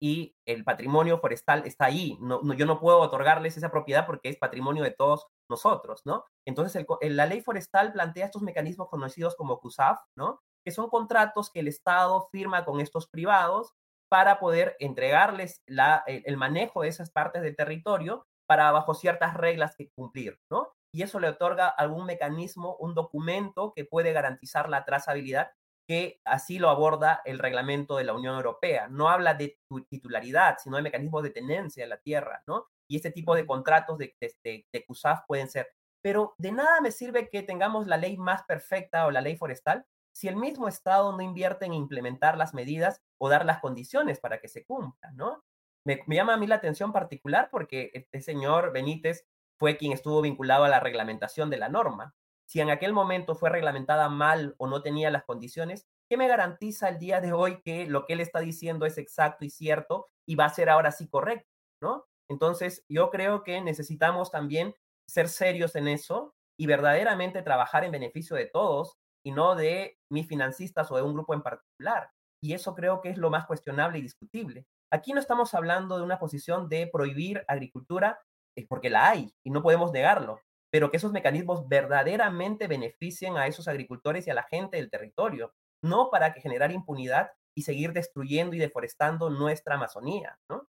y el patrimonio forestal está ahí. No, yo no puedo otorgarles esa propiedad porque es patrimonio de todos nosotros, ¿no? Entonces, la ley forestal plantea estos mecanismos conocidos como CUSAF, ¿no? Que son contratos que el Estado firma con estos privados para poder entregarles la, el, manejo de esas partes del territorio para bajo ciertas reglas que cumplir, ¿no? Y eso le otorga algún mecanismo, un documento que puede garantizar la trazabilidad que así lo aborda el reglamento de la Unión Europea. No habla de titularidad, sino de mecanismos de tenencia en la tierra, ¿no? Y este tipo de contratos de, de, de CUSAF pueden ser. Pero de nada me sirve que tengamos la ley más perfecta o la ley forestal si el mismo Estado no invierte en implementar las medidas o dar las condiciones para que se cumplan, ¿no? Me, me llama a mí la atención particular porque este señor Benítez fue quien estuvo vinculado a la reglamentación de la norma si en aquel momento fue reglamentada mal o no tenía las condiciones, ¿qué me garantiza el día de hoy que lo que él está diciendo es exacto y cierto y va a ser ahora sí correcto? ¿no? Entonces, yo creo que necesitamos también ser serios en eso y verdaderamente trabajar en beneficio de todos y no de mis financistas o de un grupo en particular. Y eso creo que es lo más cuestionable y discutible. Aquí no estamos hablando de una posición de prohibir agricultura es porque la hay y no podemos negarlo pero que esos mecanismos verdaderamente beneficien a esos agricultores y a la gente del territorio, no para que generar impunidad y seguir destruyendo y deforestando nuestra Amazonía, ¿no?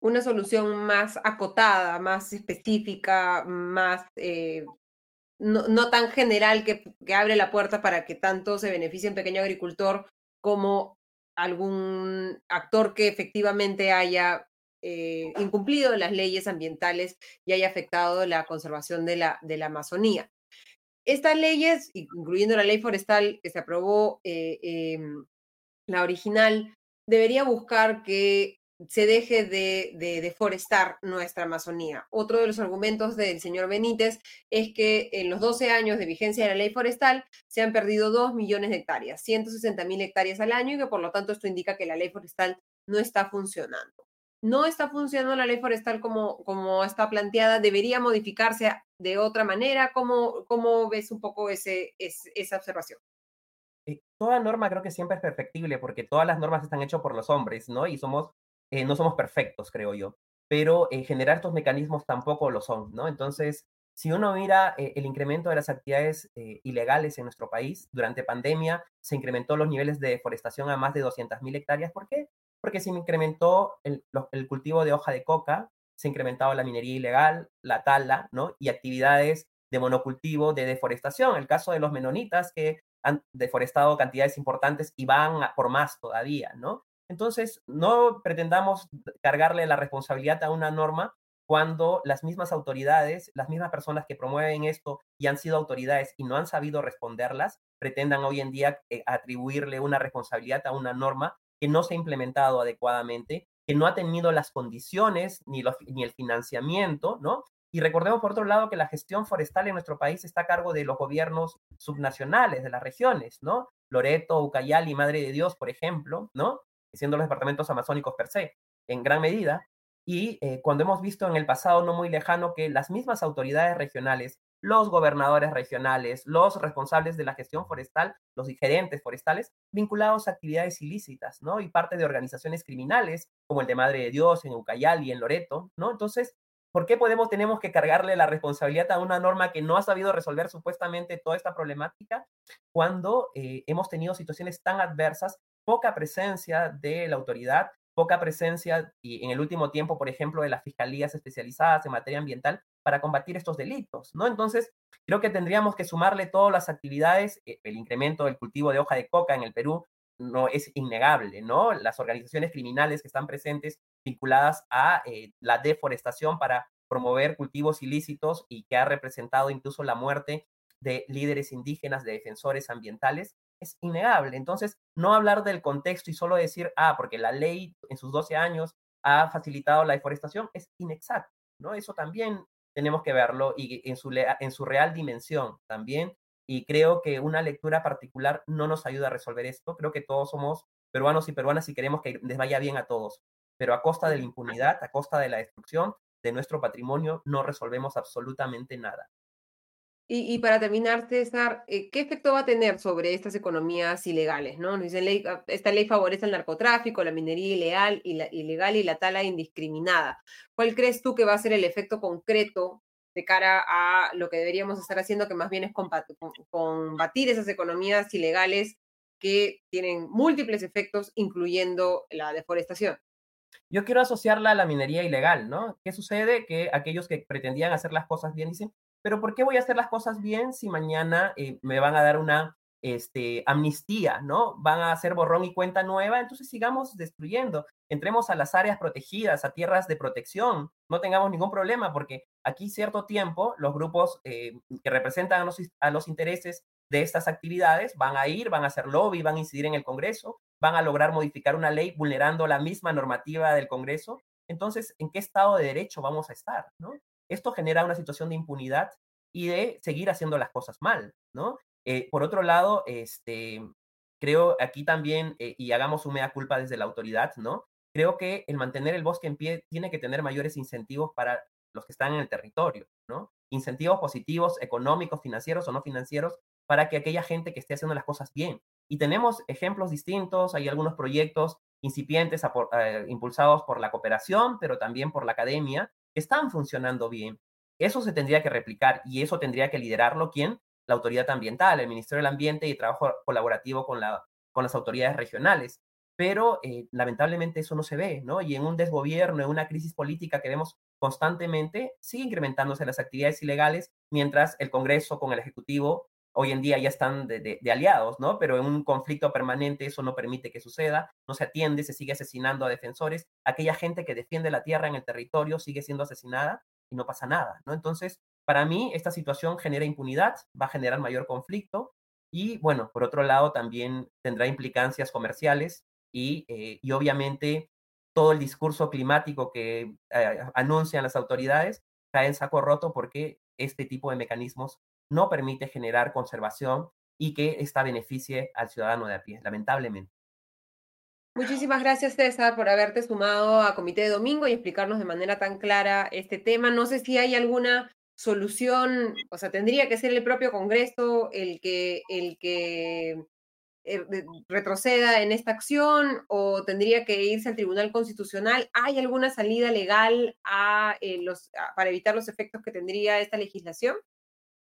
Una solución más acotada, más específica, más eh, no, tan general que, que abre la puerta para que tanto se beneficie el pequeño agricultor como algún actor que efectivamente haya eh, incumplido las leyes ambientales y haya afectado la conservación de la, de la Amazonía. Estas leyes, incluyendo la ley forestal que se aprobó, eh, em, la original, debería buscar que se deje de, de, deforestar nuestra Amazonía. Otro de los argumentos del señor Benítez es que en los 12 años de vigencia de la ley forestal se han perdido 2 millones de hectáreas, 160 mil hectáreas al año y que por lo tanto esto indica que la ley forestal no está funcionando no está funcionando la ley forestal como, como está planteada, debería modificarse de otra manera. ¿Cómo, cómo ves un poco ese, esa observación? Eh, toda norma creo que siempre es perfectible porque todas las normas están hechas por los hombres, ¿no? Y somos, eh, no somos perfectos, creo yo. Pero eh, generar estos mecanismos tampoco lo son, ¿no? Entonces, si uno mira el incremento de las actividades ilegales en nuestro país, durante pandemia se incrementó los niveles de deforestación a más de 200.000 hectáreas. ¿Por qué? Porque se incrementó el, cultivo de hoja de coca, se ha incrementado la minería ilegal, la tala, ¿no? Y actividades de monocultivo, de deforestación. El caso de los menonitas que han deforestado cantidades importantes y van por más todavía, ¿no? Entonces, no pretendamos cargarle la responsabilidad a una norma cuando las mismas autoridades, las mismas personas que promueven esto y han sido autoridades y no han sabido responderlas, pretendan hoy en día eh, atribuirle una responsabilidad a una norma que no se ha implementado adecuadamente, que no ha tenido las condiciones ni, el financiamiento, ¿no? Y recordemos, por otro lado, que la gestión forestal en nuestro país está a cargo de los gobiernos subnacionales de las regiones, ¿no? Loreto, Ucayali, Madre de Dios, por ejemplo, ¿no? Siendo los departamentos amazónicos per se, en gran medida. Y eh, cuando hemos visto en el pasado no muy lejano que las mismas autoridades regionales los gobernadores regionales, los responsables de la gestión forestal, los gerentes forestales, vinculados a actividades ilícitas, ¿no? Y parte de organizaciones criminales, como el de Madre de Dios en Ucayali, en Loreto, ¿no? Entonces, ¿por qué podemos, tenemos que cargarle la responsabilidad a una norma que no ha sabido resolver supuestamente toda esta problemática cuando eh, hemos tenido situaciones tan adversas, poca presencia de la autoridad, poca presencia y en el último tiempo, por ejemplo, de las fiscalías especializadas en materia ambiental para combatir estos delitos, ¿no? Entonces, creo que tendríamos que sumarle todas las actividades, eh, el incremento del cultivo de hoja de coca en el Perú no es innegable, ¿no? Las organizaciones criminales que están presentes vinculadas a eh, la deforestación para promover cultivos ilícitos y que ha representado incluso la muerte de líderes indígenas, de defensores ambientales, es innegable. Entonces, no hablar del contexto y solo decir, ah, porque la ley en sus 12 años ha facilitado la deforestación, es inexacto, ¿no? Eso también tenemos que verlo y en su, en su real dimensión también. Y creo que una lectura particular no nos ayuda a resolver esto. Creo que todos somos peruanos y peruanas y queremos que les vaya bien a todos. Pero a costa de la impunidad, a costa de la destrucción de nuestro patrimonio, no resolvemos absolutamente nada. Y, para terminar, César, eh, ¿qué efecto va a tener sobre estas economías ilegales? ¿no? Ah, esta ley favorece el narcotráfico, la minería ilegal y la, ilegal y la tala indiscriminada. ¿Cuál crees tú que va a ser el efecto concreto de cara a lo que deberíamos estar haciendo, que más bien es combatir esas economías ilegales que tienen múltiples efectos, incluyendo la deforestación? Yo quiero asociarla a la minería ilegal, ¿no? ¿Qué sucede? Que aquellos que pretendían hacer las cosas bien dicen, pero ¿por qué voy a hacer las cosas bien si mañana eh, me van a dar una este, amnistía, ¿no? Van a hacer borrón y cuenta nueva, entonces sigamos destruyendo. Entremos a las áreas protegidas, a tierras de protección, no tengamos ningún problema, porque aquí cierto tiempo los grupos eh, que representan a los, a los intereses de estas actividades van a ir, van a hacer lobby, van a incidir en el Congreso, van a lograr modificar una ley vulnerando la misma normativa del Congreso. Entonces, ¿en qué estado de derecho vamos a estar? ¿no? Esto genera una situación de impunidad y de seguir haciendo las cosas mal, ¿no? Eh, por otro lado, este, creo aquí también, eh, y hagamos un mea culpa desde la autoridad, ¿no? Creo que el mantener el bosque en pie tiene que tener mayores incentivos para los que están en el territorio, ¿no? Incentivos positivos, económicos, financieros o no financieros, para que aquella gente que esté haciendo las cosas bien. Y tenemos ejemplos distintos, hay algunos proyectos incipientes eh, impulsados por la cooperación, pero también por la academia, están funcionando bien. Eso se tendría que replicar y eso tendría que liderarlo quién? La autoridad ambiental, el Ministerio del Ambiente y trabajo colaborativo con, la, con las autoridades regionales. Pero eh, lamentablemente eso no se ve, ¿no? Y en un desgobierno, en una crisis política que vemos constantemente, sigue incrementándose las actividades ilegales mientras el Congreso con el Ejecutivo hoy en día ya están de, aliados, ¿no? Pero en un conflicto permanente eso no permite que suceda, no se atiende, se sigue asesinando a defensores, aquella gente que defiende la tierra en el territorio sigue siendo asesinada y no pasa nada, ¿no? Entonces, para mí, esta situación genera impunidad, va a generar mayor conflicto y, bueno, por otro lado, también tendrá implicancias comerciales y, eh, y obviamente todo el discurso climático que eh, anuncian las autoridades cae en saco roto porque este tipo de mecanismos no permite generar conservación y que esta beneficie al ciudadano de a pie, lamentablemente. Muchísimas gracias, César, por haberte sumado a Comité de Domingo y explicarnos de manera tan clara este tema. No sé si hay alguna solución, o sea, tendría que ser el propio Congreso el que, el que eh, retroceda en esta acción o tendría que irse al Tribunal Constitucional. ¿Hay alguna salida legal eh, para evitar los efectos que tendría esta legislación?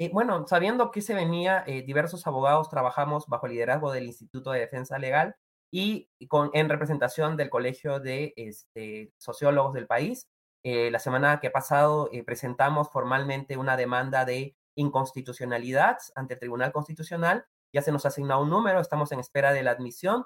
Eh, bueno, sabiendo que se venía, eh, diversos abogados trabajamos bajo liderazgo del Instituto de Defensa Legal y con, en representación del Colegio de este, Sociólogos del país. Eh, la semana que pasado presentamos formalmente una demanda de inconstitucionalidad ante el Tribunal Constitucional. Ya se nos ha asignado un número, estamos en espera de la admisión.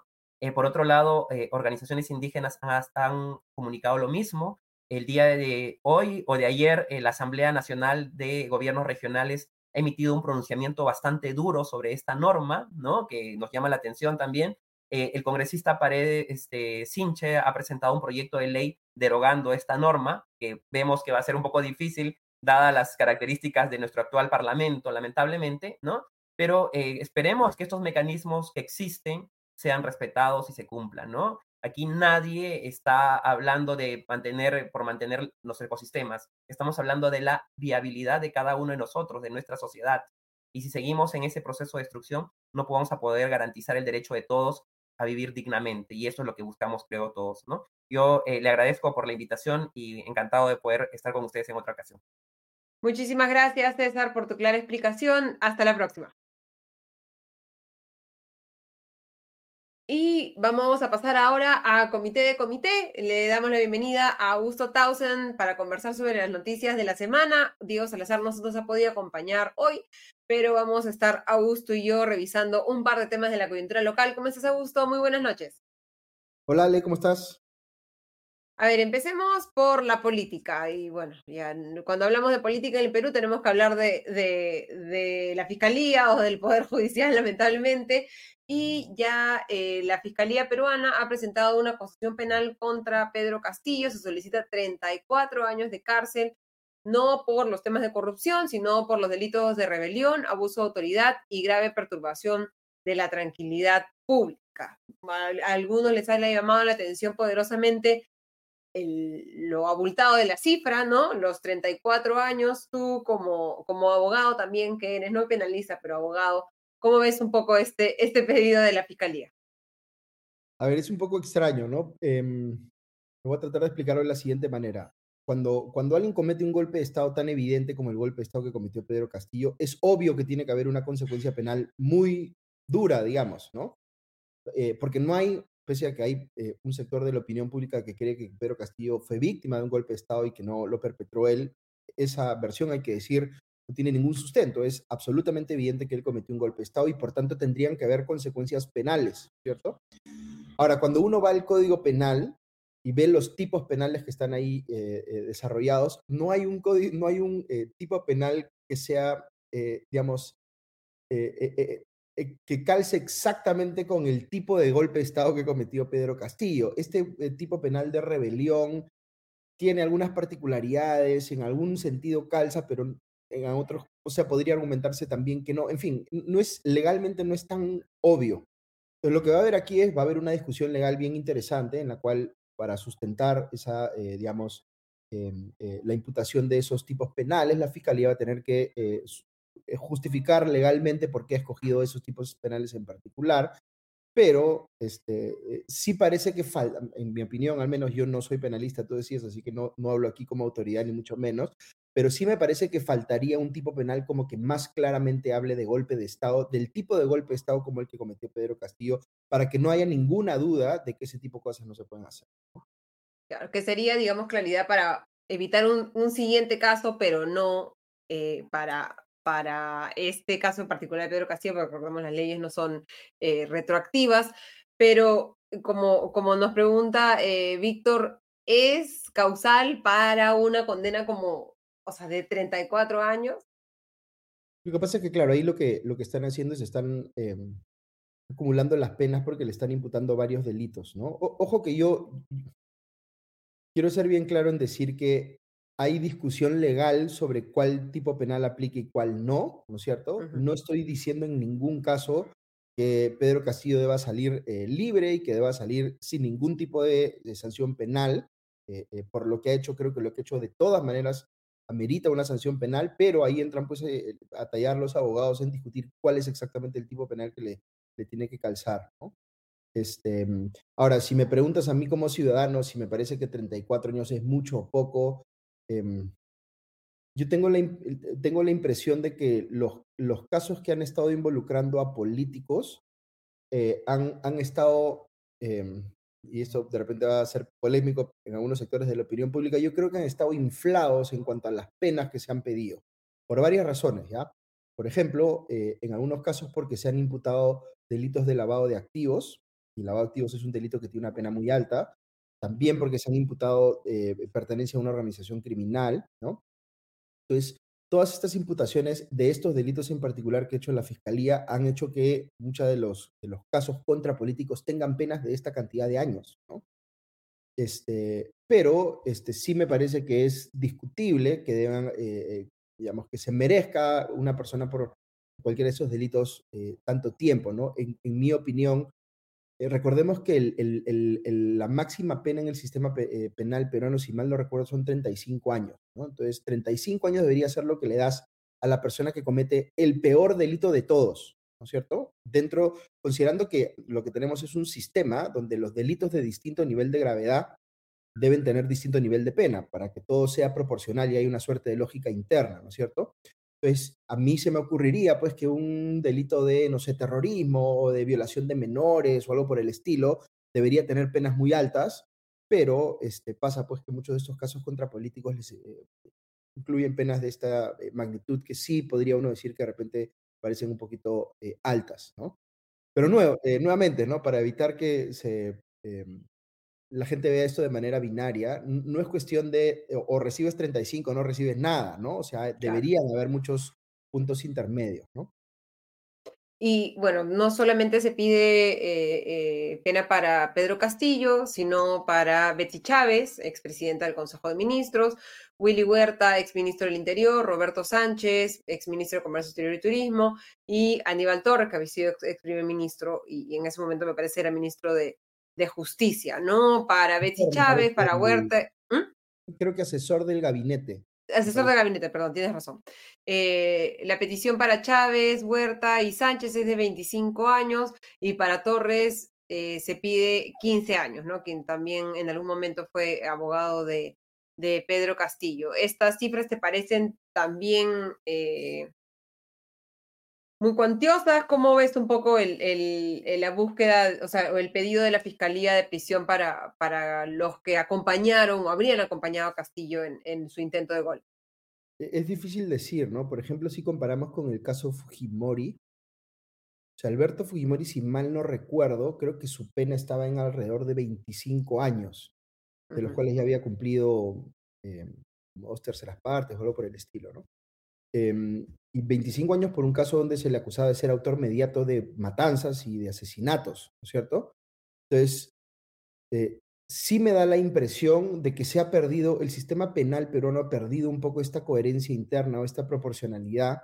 por otro lado, organizaciones indígenas han, comunicado lo mismo. El día de hoy o de ayer, la Asamblea Nacional de Gobiernos Regionales emitido un pronunciamiento bastante duro sobre esta norma, ¿no? Que nos llama la atención también. Eh, el congresista Paredes este, Sinche ha presentado un proyecto de ley derogando esta norma, que vemos que va a ser un poco difícil, dadas las características de nuestro actual parlamento, lamentablemente, ¿no? Pero eh, esperemos que estos mecanismos que existen sean respetados y se cumplan, ¿no? Aquí nadie está hablando de mantener, por mantener los ecosistemas. Estamos hablando de la viabilidad de cada uno de nosotros, de nuestra sociedad. Y si seguimos en ese proceso de destrucción, no podemos a poder garantizar el derecho de todos a vivir dignamente. Y eso es lo que buscamos, creo, todos, ¿no? Yo eh, le agradezco por la invitación y encantado de poder estar con ustedes en otra ocasión. Muchísimas gracias, César, por tu clara explicación. Hasta la próxima. Y vamos a pasar ahora a comité de comité. Le damos la bienvenida a Augusto Tausen para conversar sobre las noticias de la semana. Diego Salazar no nos ha podido acompañar hoy, pero vamos a estar Augusto y yo revisando un par de temas de la coyuntura local. ¿Cómo estás, Augusto? Muy buenas noches. Hola, Ale, ¿cómo estás? A ver, empecemos por la política. Y bueno, ya cuando hablamos de política en el Perú tenemos que hablar de, de la fiscalía o del Poder Judicial, lamentablemente y ya eh, la Fiscalía Peruana ha presentado una acusación penal contra Pedro Castillo, se solicita 34 años de cárcel, no por los temas de corrupción, sino por los delitos de rebelión, abuso de autoridad y grave perturbación de la tranquilidad pública. A algunos les ha llamado la atención poderosamente lo abultado de la cifra, ¿no? Los 34 años, tú como, como abogado también que eres, no penalista, pero abogado, ¿cómo ves un poco este, este pedido de la Fiscalía? A ver, es un poco extraño, ¿no? Em, voy a tratar de explicarlo de la siguiente manera. Cuando, cuando alguien comete un golpe de Estado tan evidente como el golpe de Estado que cometió Pedro Castillo, es obvio que tiene que haber una consecuencia penal muy dura, digamos, ¿no? Eh, porque no hay pese a que hay eh, un sector de la opinión pública que cree que Pedro Castillo fue víctima de un golpe de Estado y que no lo perpetró él, esa versión hay que decir no tiene ningún sustento. Es absolutamente evidente que él cometió un golpe de Estado y por tanto tendrían que haber consecuencias penales, ¿cierto? Ahora, cuando uno va al Código Penal y ve los tipos penales que están ahí eh, eh, desarrollados, no hay un, no hay un tipo penal que sea, digamos, que calce exactamente con el tipo de golpe de Estado que cometió Pedro Castillo. Este eh, tipo penal de rebelión tiene algunas particularidades, en algún sentido calza, pero en otros, o sea, podría argumentarse también que no. En fin, no es legalmente no es tan obvio. Lo que va a haber aquí es, va a haber una discusión legal bien interesante en la cual, para sustentar esa, eh, digamos, em, la imputación de esos tipos penales, la fiscalía va a tener que eh, justificar legalmente por qué ha escogido esos tipos penales en particular, pero este, eh, sí parece que falta, en mi opinión, al menos yo no soy penalista, tú decías, así que no, no hablo aquí como autoridad ni mucho menos, pero sí me parece que faltaría un tipo penal como que más claramente hable de golpe de Estado, del tipo de golpe de Estado como el que cometió Pedro Castillo, para que no haya ninguna duda de que ese tipo de cosas no se pueden hacer. Claro, que sería, digamos, claridad para evitar un, un siguiente caso, pero no eh, para para este caso en particular de Pedro Castillo, porque recordemos las leyes no son eh, retroactivas, pero como, como nos pregunta eh, Víctor, ¿es causal para una condena como, o sea, de 34 años? Lo que pasa es que, claro, ahí lo que, lo que están haciendo es están em, acumulando las penas porque le están imputando varios delitos, ¿no? ojo que yo quiero ser bien claro en decir que hay discusión legal sobre cuál tipo penal aplica y cuál no, ¿no es cierto? No estoy diciendo en ningún caso que Pedro Castillo deba salir eh, libre y que deba salir sin ningún tipo de, sanción penal. Eh, eh, por lo que ha hecho, creo que lo que ha hecho de todas maneras amerita una sanción penal, pero ahí entran pues a tallar los abogados en discutir cuál es exactamente el tipo penal que le, le tiene que calzar, ¿no? Este, ahora, si me preguntas a mí como ciudadano si me parece que 34 años es mucho o poco, Em, yo tengo la, tengo la impresión de que los, los casos que han estado involucrando a políticos eh, han, han estado, em, y esto de repente va a ser polémico en algunos sectores de la opinión pública, yo creo que han estado inflados en cuanto a las penas que se han pedido, por varias razones, ¿ya? Por ejemplo, eh, en algunos casos porque se han imputado delitos de lavado de activos, y lavado de activos es un delito que tiene una pena muy alta, también porque se han imputado eh, pertenencia a una organización criminal, ¿no? Entonces, todas estas imputaciones de estos delitos en particular que ha hecho la Fiscalía han hecho que muchos de los, de los casos contra políticos tengan penas de esta cantidad de años, ¿no? Este, pero este, sí me parece que es discutible que deban, eh, eh, digamos, que se merezca una persona por cualquiera de esos delitos tanto tiempo, ¿no? En, en mi opinión, eh, recordemos que la máxima pena en el sistema eh, penal peruano, si mal no recuerdo, son 35 años. Entonces, 35 años debería ser lo que le das a la persona que comete el peor delito de todos, ¿no es cierto? Dentro, considerando que lo que tenemos es un sistema donde los delitos de distinto nivel de gravedad deben tener distinto nivel de pena para que todo sea proporcional y hay una suerte de lógica interna, ¿no es cierto? Entonces, a mí se me ocurriría pues que un delito de, no sé, terrorismo o de violación de menores o algo por el estilo debería tener penas muy altas, pero este, pasa pues que muchos de estos casos contra políticos eh, incluyen penas de esta eh, magnitud que sí podría uno decir que de repente parecen un poquito eh, altas, ¿no? Pero nuevo, nuevamente, ¿no? Para evitar que se em, la gente vea esto de manera binaria, no es cuestión de o recibes 35 o no recibes nada, ¿no? O sea, deberían haber muchos puntos intermedios, ¿no? Y bueno, no solamente se pide eh, eh, pena para Pedro Castillo, sino para Betty Chávez, expresidenta del Consejo de Ministros, Willy Huerta, exministro del Interior, Roberto Sánchez, exministro de Comercio Exterior y Turismo, y Aníbal Torres, que había sido ex, primer ministro y, y, en ese momento me parece era ministro de, de justicia, ¿no? Para Betsy Chávez, para Huerta. ¿Mm? Creo que asesor del gabinete. Asesor del gabinete, perdón, tienes razón. Eh, la petición para Chávez, Huerta y Sánchez es de 25 años y para Torres eh, se pide 15 años, ¿no? Quien también en algún momento fue abogado de, de Pedro Castillo. ¿Estas cifras te parecen también eh, muy cuantiosas. ¿Cómo ves un poco el, el, la búsqueda, o sea, el pedido de la Fiscalía de prisión para, para los que acompañaron o habrían acompañado a Castillo en, en su intento de gol? E, es difícil decir, ¿no? Por ejemplo, si comparamos con el caso Fujimori, o sea, Alberto Fujimori, si mal no recuerdo, creo que su pena estaba en alrededor de 25 años, de los cuales ya había cumplido eh, dos terceras partes o algo por el estilo, ¿no? Em, y 25 años por un caso donde se le acusaba de ser autor mediato de matanzas y de asesinatos, ¿no es cierto? Entonces, eh, sí me da la impresión de que se ha perdido, el sistema penal peruano ha perdido un poco esta coherencia interna o esta proporcionalidad,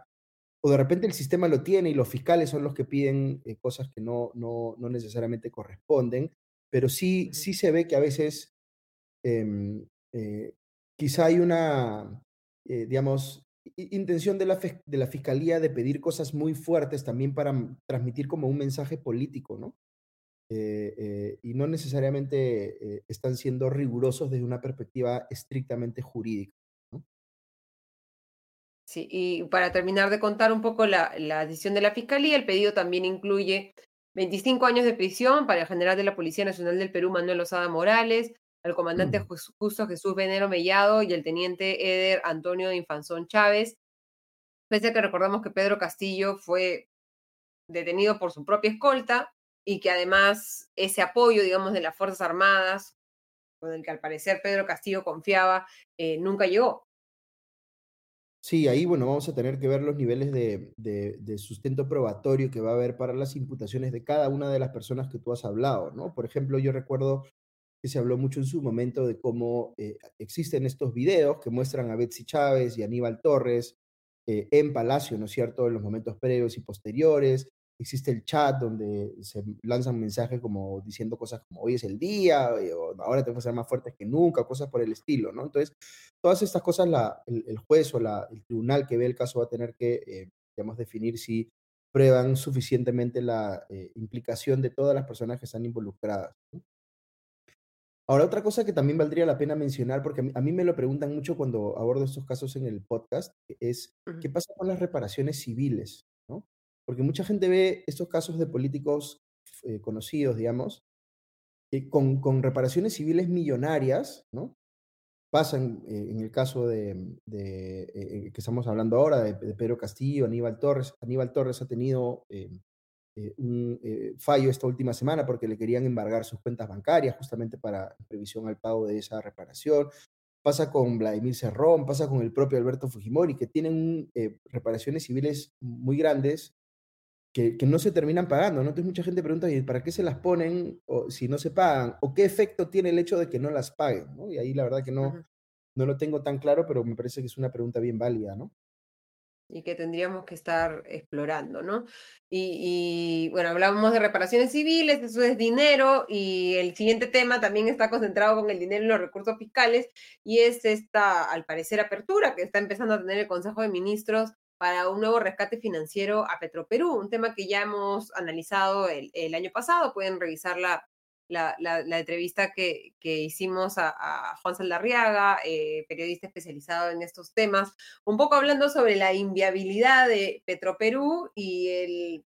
o de repente el sistema lo tiene y los fiscales son los que piden eh, cosas que no, no, no, necesariamente corresponden, pero sí, sí se ve que a veces em, eh, quizá hay una, digamos, intención de la, de la fiscalía de pedir cosas muy fuertes también para transmitir como un mensaje político, ¿no? Eh, eh, y no necesariamente eh, están siendo rigurosos desde una perspectiva estrictamente jurídica. ¿no? Sí, y para terminar de contar un poco la, la, decisión de la Fiscalía, el pedido también incluye 25 años de prisión para el general de la Policía Nacional del Perú, Manuel Osada Morales, al comandante. Justo Jesús Venero Mellado y el teniente Eder Antonio Infanzón Chávez. Pese a que recordamos que Pedro Castillo fue detenido por su propia escolta y que además ese apoyo, digamos, de las Fuerzas Armadas, con el que al parecer Pedro Castillo confiaba, eh, nunca llegó. Sí, ahí, bueno, vamos a tener que ver los niveles de, de, sustento probatorio que va a haber para las imputaciones de cada una de las personas que tú has hablado, ¿no? Por ejemplo, yo recuerdo que se habló mucho en su momento de cómo eh, existen estos videos que muestran a Betsy Chávez y Aníbal Torres eh, en Palacio, ¿no es cierto?, en los momentos previos y posteriores. Existe el chat donde se lanzan mensajes como diciendo cosas como hoy es el día, eh, o ahora tenemos que ser más fuertes que nunca, cosas por el estilo, ¿no? Entonces, todas estas cosas el, juez o la, el tribunal que ve el caso va a tener que, digamos, definir si prueban suficientemente la implicación de todas las personas que están involucradas. ¿no? Ahora, otra cosa que también valdría la pena mencionar, porque a mí, me lo preguntan mucho cuando abordo estos casos en el podcast, es qué pasa con las reparaciones civiles, ¿no? Porque mucha gente ve estos casos de políticos eh, conocidos, digamos, eh, con, con, reparaciones civiles millonarias, ¿no? Pasan eh, en el caso de, que estamos hablando ahora, de, de, Pedro Castillo, Aníbal Torres. Aníbal Torres ha tenido eh, un eh, fallo esta última semana porque le querían embargar sus cuentas bancarias justamente para previsión al pago de esa reparación. Pasa con Vladimir Cerrón, pasa con el propio Alberto Fujimori, que tienen eh, reparaciones civiles muy grandes que, que, no se terminan pagando. ¿no? Entonces mucha gente pregunta, ¿y para qué se las ponen o, si no se pagan? ¿O qué efecto tiene el hecho de que no las paguen? ¿no? Y ahí la verdad que no, no lo tengo tan claro, pero me parece que es una pregunta bien válida, ¿no? Y que tendríamos que estar explorando, ¿no? Y, bueno, hablábamos de reparaciones civiles, eso es dinero, y el siguiente tema también está concentrado con el dinero y los recursos fiscales, y es esta, al parecer, apertura que está empezando a tener el Consejo de Ministros para un nuevo rescate financiero a Petroperú, un tema que ya hemos analizado el, año pasado, pueden revisar la, la, la, entrevista que, que hicimos a, Juan Saldarriaga, eh, periodista especializado en estos temas, un poco hablando sobre la inviabilidad de Petroperú y el,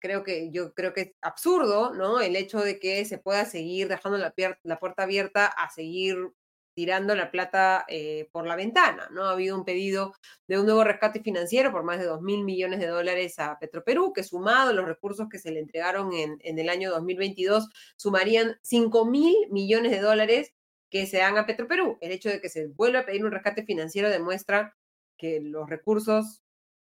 creo que yo creo que es absurdo, ¿no? El hecho de que se pueda seguir dejando la, la puerta abierta a seguir tirando la plata eh, por la ventana, ¿no? Ha habido un pedido de un nuevo rescate financiero por más de 2 mil millones de dólares a Petroperú, que sumado a los recursos que se le entregaron en, en el año 2022, sumarían 5 mil millones de dólares que se dan a Petroperú. El hecho de que se vuelva a pedir un rescate financiero demuestra que los recursos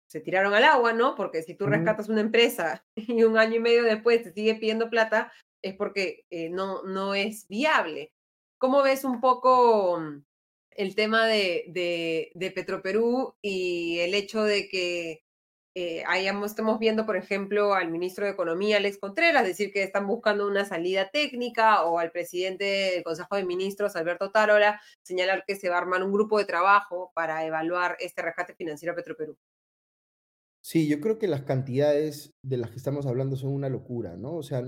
se tiraron al agua, ¿no? Porque si tú rescatas una empresa y un año y medio después te sigue pidiendo plata, es porque eh, no, no es viable. ¿Cómo ves un poco mm, el tema de, Petroperú y el hecho de que eh, ahí estamos viendo, por ejemplo, al ministro de Economía, Alex Contreras, decir que están buscando una salida técnica, o al presidente del Consejo de Ministros, Alberto Tarola, señalar que se va a armar un grupo de trabajo para evaluar este rescate financiero a Petroperú. Sí, yo creo que las cantidades de las que estamos hablando son una locura, ¿no? O sea,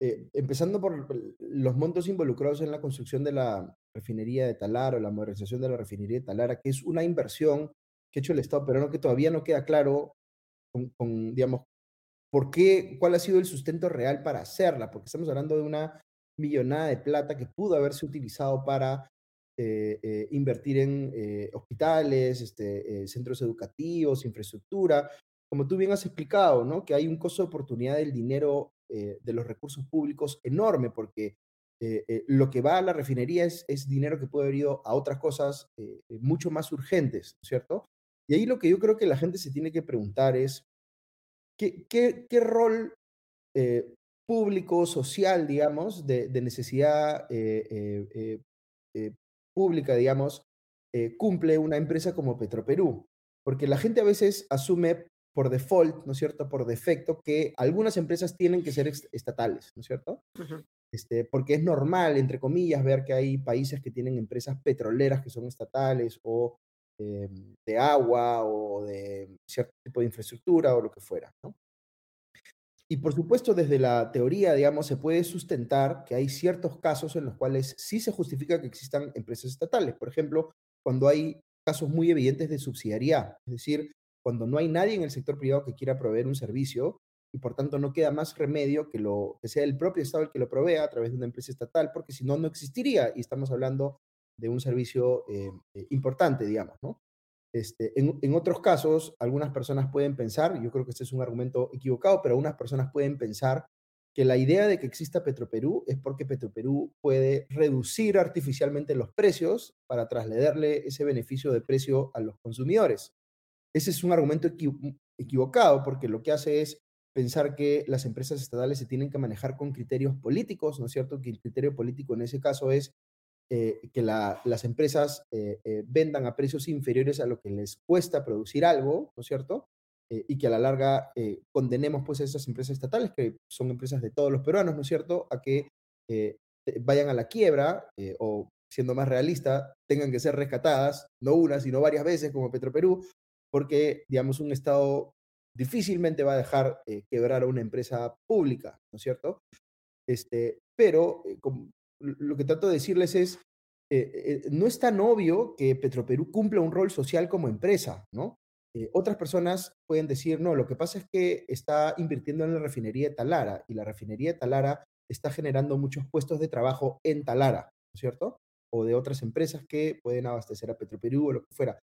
eh, empezando por los montos involucrados en la construcción de la refinería de Talara o la modernización de la refinería de Talara, que es una inversión que ha hecho el Estado pero no que todavía no queda claro con, digamos, por qué, cuál ha sido el sustento real para hacerla, porque estamos hablando de una millonada de plata que pudo haberse utilizado para eh, eh, invertir en hospitales, este, centros educativos, infraestructura. Como tú bien has explicado, ¿no? Que hay un costo de oportunidad del dinero de los recursos públicos enorme, porque lo que va a la refinería es, es, dinero que puede haber ido a otras cosas mucho más urgentes, ¿cierto? Y ahí lo que yo creo que la gente se tiene que preguntar es, ¿qué, qué, qué rol público, social, digamos, de, de necesidad pública, digamos, eh, cumple una empresa como Petroperú. Porque la gente a veces asume por default, ¿no es cierto?, por defecto, que algunas empresas tienen que ser estatales, ¿no es cierto? este, porque es normal, entre comillas, ver que hay países que tienen empresas petroleras que son estatales o em, de agua o de cierto tipo de infraestructura o lo que fuera, ¿no? Y por supuesto, desde la teoría, digamos, se puede sustentar que hay ciertos casos en los cuales sí se justifica que existan empresas estatales. Por ejemplo, cuando hay casos muy evidentes de subsidiariedad, es decir, cuando no hay nadie en el sector privado que quiera proveer un servicio y por tanto no queda más remedio que, lo, que sea el propio Estado el que lo provea a través de una empresa estatal, porque si no, no existiría y estamos hablando de un servicio eh, eh, importante, digamos. Este, en, otros casos, algunas personas pueden pensar, yo creo que este es un argumento equivocado, pero algunas personas pueden pensar que la idea de que exista Petroperú es porque Petroperú puede reducir artificialmente los precios para trasladarle ese beneficio de precio a los consumidores. Ese es un argumento equivocado porque lo que hace es pensar que las empresas estatales se tienen que manejar con criterios políticos, ¿no es cierto? Que el criterio político en ese caso es eh, que las empresas eh, eh, vendan a precios inferiores a lo que les cuesta producir algo, ¿no es cierto? y que a la larga condenemos pues a esas empresas estatales, que son empresas de todos los peruanos, ¿no es cierto?, a que vayan a la quiebra o, siendo más realista, tengan que ser rescatadas, no una, sino varias veces como Petroperú, porque, digamos, un Estado difícilmente va a dejar quebrar a una empresa pública, ¿no es cierto? Este, pero, como, lo que trato de decirles es, eh, eh, no es tan obvio que Petroperú cumpla un rol social como empresa, ¿no? Eh, otras personas pueden decir, no, lo que pasa es que está invirtiendo en la refinería de Talara y la refinería de Talara está generando muchos puestos de trabajo en Talara, ¿no es cierto? O de otras empresas que pueden abastecer a Petroperú o lo que fuera.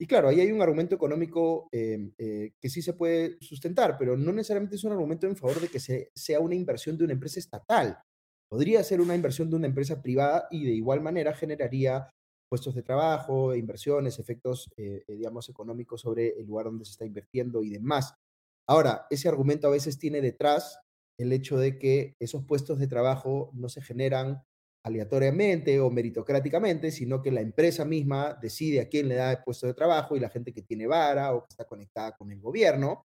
Y claro, ahí hay un argumento económico em, que sí se puede sustentar, pero no necesariamente es un argumento en favor de que sea una inversión de una empresa estatal. Podría ser una inversión de una empresa privada y de igual manera generaría puestos de trabajo, inversiones, efectos, eh, eh, digamos, económicos sobre el lugar donde se está invirtiendo y demás. Ahora, ese argumento a veces tiene detrás el hecho de que esos puestos de trabajo no se generan aleatoriamente o meritocráticamente, sino que la empresa misma decide a quién le da el puesto de trabajo y la gente que tiene vara o que está conectada con el gobierno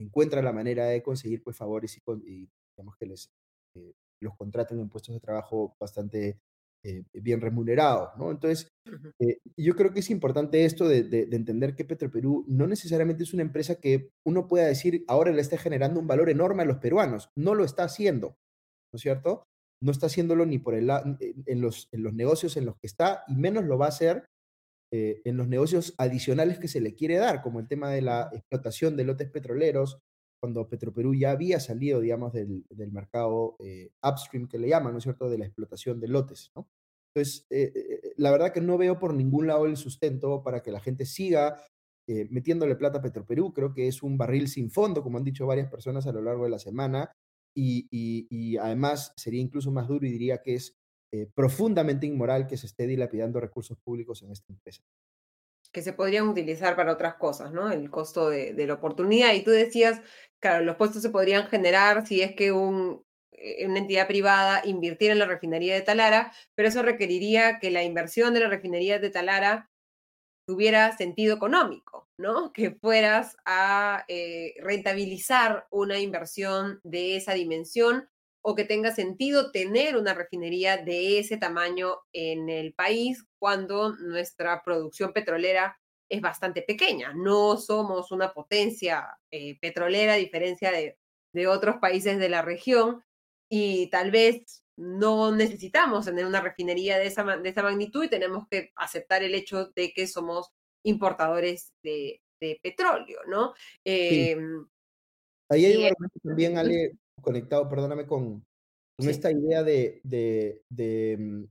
encuentra la manera de conseguir pues favores y, y digamos que les eh, los contratan en puestos de trabajo bastante eh, bien remunerados, ¿no? Entonces, eh, yo creo que es importante esto de, entender que Petroperú no necesariamente es una empresa que uno pueda decir ahora le está generando un valor enorme a los peruanos, no lo está haciendo, ¿no es cierto? No está haciéndolo ni por el, en, los, en los negocios en los que está y menos lo va a hacer eh, en los negocios adicionales que se le quiere dar, como el tema de la explotación de lotes petroleros, cuando Petroperú ya había salido, digamos, del, mercado eh, upstream que le llaman, ¿no es cierto?, de la explotación de lotes, ¿no? Entonces, eh, eh, la verdad que no veo por ningún lado el sustento para que la gente siga metiéndole plata a Petroperú. Creo que es un barril sin fondo, como han dicho varias personas a lo largo de la semana, y, y además sería incluso más duro y diría que es profundamente inmoral que se esté dilapidando recursos públicos en esta empresa que se podrían utilizar para otras cosas, ¿no? El costo de, la oportunidad. Y tú decías, claro, los puestos se podrían generar si es que eh, una entidad privada invirtiera en la refinería de Talara, pero eso requeriría que la inversión de la refinería de Talara tuviera sentido económico, ¿no? Que fueras a eh, rentabilizar una inversión de esa dimensión o que tenga sentido tener una refinería de ese tamaño en el país cuando nuestra producción petrolera es bastante pequeña. No somos una potencia eh, petrolera a diferencia de, de otros países de la región y tal vez no necesitamos tener una refinería de esa, de esa magnitud y tenemos que aceptar el hecho de que somos importadores de, petróleo, ¿no? Em, Ahí hay un argumento también, Ale, conectado, perdóname, con, esta idea de, de, mm,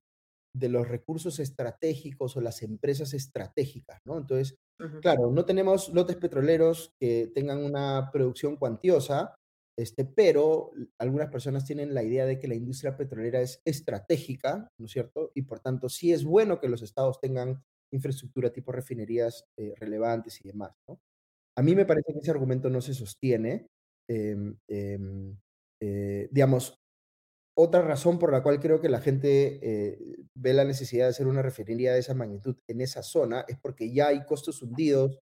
de, los recursos estratégicos o las empresas estratégicas, ¿no? Entonces, claro, no tenemos lotes petroleros que tengan una producción cuantiosa, este, pero algunas personas tienen la idea de que la industria petrolera es estratégica, ¿no es cierto? Y por tanto, sí es bueno que los estados tengan infraestructura tipo refinerías eh, relevantes y demás, ¿no? A mí me parece que ese argumento no se sostiene. Em, em, eh, digamos, otra razón por la cual creo que la gente eh, ve la necesidad de hacer una refinería de esa magnitud en esa zona es porque ya hay costos hundidos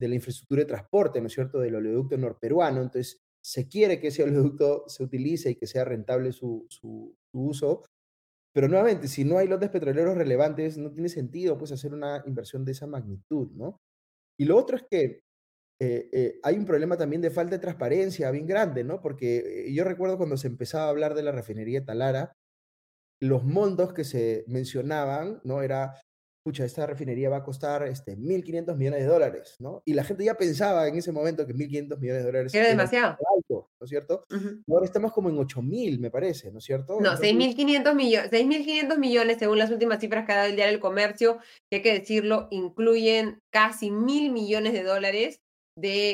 de la infraestructura de transporte, ¿no es cierto?, del oleoducto norperuano. Entonces, se quiere que ese oleoducto se utilice y que sea rentable su, uso. Pero nuevamente, si no hay lotes petroleros relevantes, no tiene sentido pues, hacer una inversión de esa magnitud, ¿no? Y lo otro es que eh, eh, hay un problema también de falta de transparencia bien grande, ¿no? Porque eh, yo recuerdo cuando se empezaba a hablar de la refinería Talara, los montos que se mencionaban, ¿no? Era pucha, esta refinería va a costar este, 1.500 millones de dólares, ¿no? Y la gente ya pensaba en ese momento que 1.500 millones de dólares era demasiado. Alto, ¿no es cierto? Ahora estamos como en 8.000, me parece, ¿no es cierto? No, 6.500 millones, 6.500 millones según las últimas cifras que ha dado el Diario del Comercio, que hay que decirlo, incluyen casi mil millones de dólares de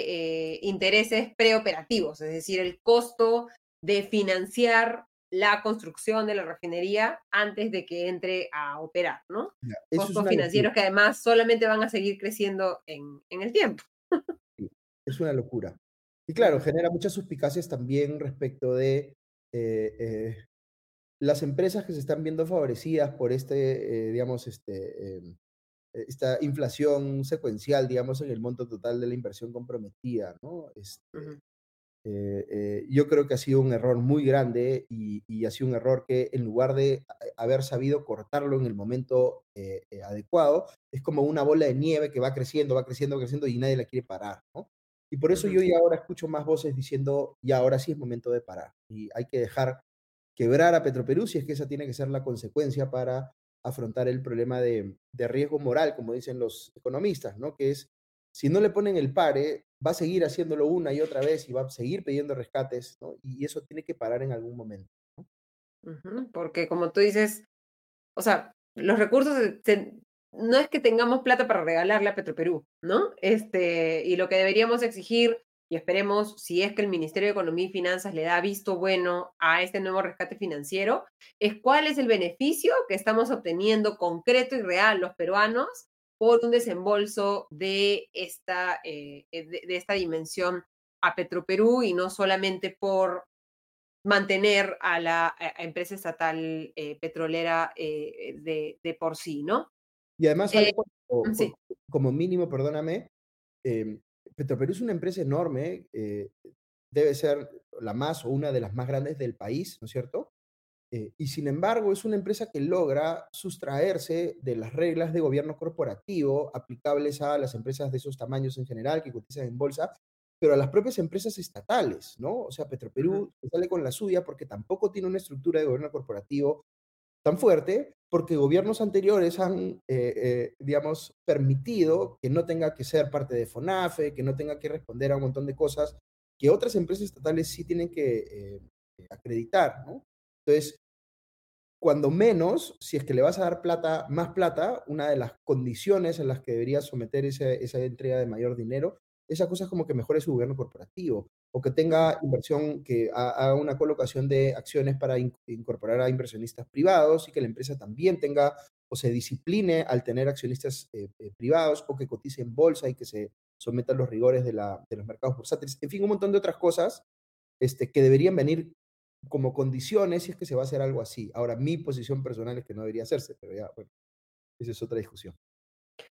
eh, intereses preoperativos, es decir, el costo de financiar la construcción de la refinería antes de que entre a operar, ¿no? Costos financieros que además solamente van a seguir creciendo en, el tiempo. es una locura. Y claro, genera muchas suspicacias también respecto de eh, eh, las empresas que se están viendo favorecidas por este, eh, digamos, este, em, esta inflación secuencial, digamos, en el monto total de la inversión comprometida, ¿no? Este, eh, eh, yo creo que ha sido un error muy grande y, ha sido un error que en lugar de haber sabido cortarlo en el momento eh, adecuado, es como una bola de nieve que va creciendo, va creciendo, va creciendo y nadie la quiere parar, ¿no? Y por eso yo ya ahora escucho más voces diciendo, ya ahora sí es momento de parar y hay que dejar quebrar a Petroperú si es que esa tiene que ser la consecuencia para afrontar el problema de, de riesgo moral, como dicen los economistas, ¿no? Que es si no le ponen el pare, va a seguir haciéndolo una y otra vez y va a seguir pidiendo rescates, ¿no? Y eso tiene que parar en algún momento. Porque como tú dices, o sea, los recursos, no es que tengamos plata para regalarle a Petroperú, ¿no? Este, y lo que deberíamos exigir, y esperemos, si es que el Ministerio de Economía y Finanzas le da visto bueno a este nuevo rescate financiero, es cuál es el beneficio que estamos obteniendo concreto y real los peruanos por un desembolso de esta, eh, eh, de, esta dimensión a Petroperú y no solamente por mantener a la empresa estatal eh, petrolera de, por sí, ¿no? Y además, como, mínimo, perdóname, em, Petroperú es una empresa enorme, debe ser la más o una de las más grandes del país, ¿no es cierto? Eh, y sin embargo, es una empresa que logra sustraerse de las reglas de gobierno corporativo aplicables a las empresas de esos tamaños en general que cotizan en bolsa, pero a las propias empresas estatales, ¿no? O sea, Petroperú sale con la suya porque tampoco tiene una estructura de gobierno corporativo tan fuerte, porque gobiernos anteriores han, eh, eh, digamos, permitido que no tenga que ser parte de FONAFE, que no tenga que responder a un montón de cosas que otras empresas estatales sí tienen que acreditar, ¿no? Entonces, cuando menos, si es que le vas a dar plata, más plata, una de las condiciones en las que deberías someter esa entrega de mayor dinero, esa cosa es como que mejore su gobierno corporativo o que tenga inversión, que haga una colocación de acciones para incorporar a inversionistas privados y que la empresa también tenga o se discipline al tener accionistas eh, eh, privados o que cotice en bolsa y que se someta a los rigores de, la, de los mercados bursátiles. En fin, un montón de otras cosas este, que deberían venir como condiciones si es que se va a hacer algo así. Ahora, mi posición personal es que no debería hacerse, pero ya, bueno, esa es otra discusión.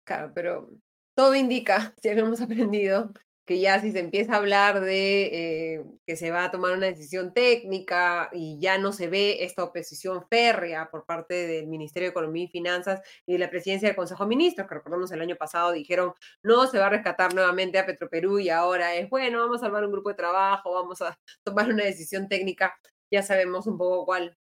Claro, pero todo indica, si hemos aprendido, que ya si se empieza a hablar de eh, que se va a tomar una decisión técnica y ya no se ve esta oposición férrea por parte del Ministerio de Economía y Finanzas y de la presidencia del Consejo de Ministros, que recordamos el año pasado dijeron no se va a rescatar nuevamente a Petroperú y ahora es bueno, vamos a armar un grupo de trabajo, vamos a tomar una decisión técnica, ya sabemos un poco cuál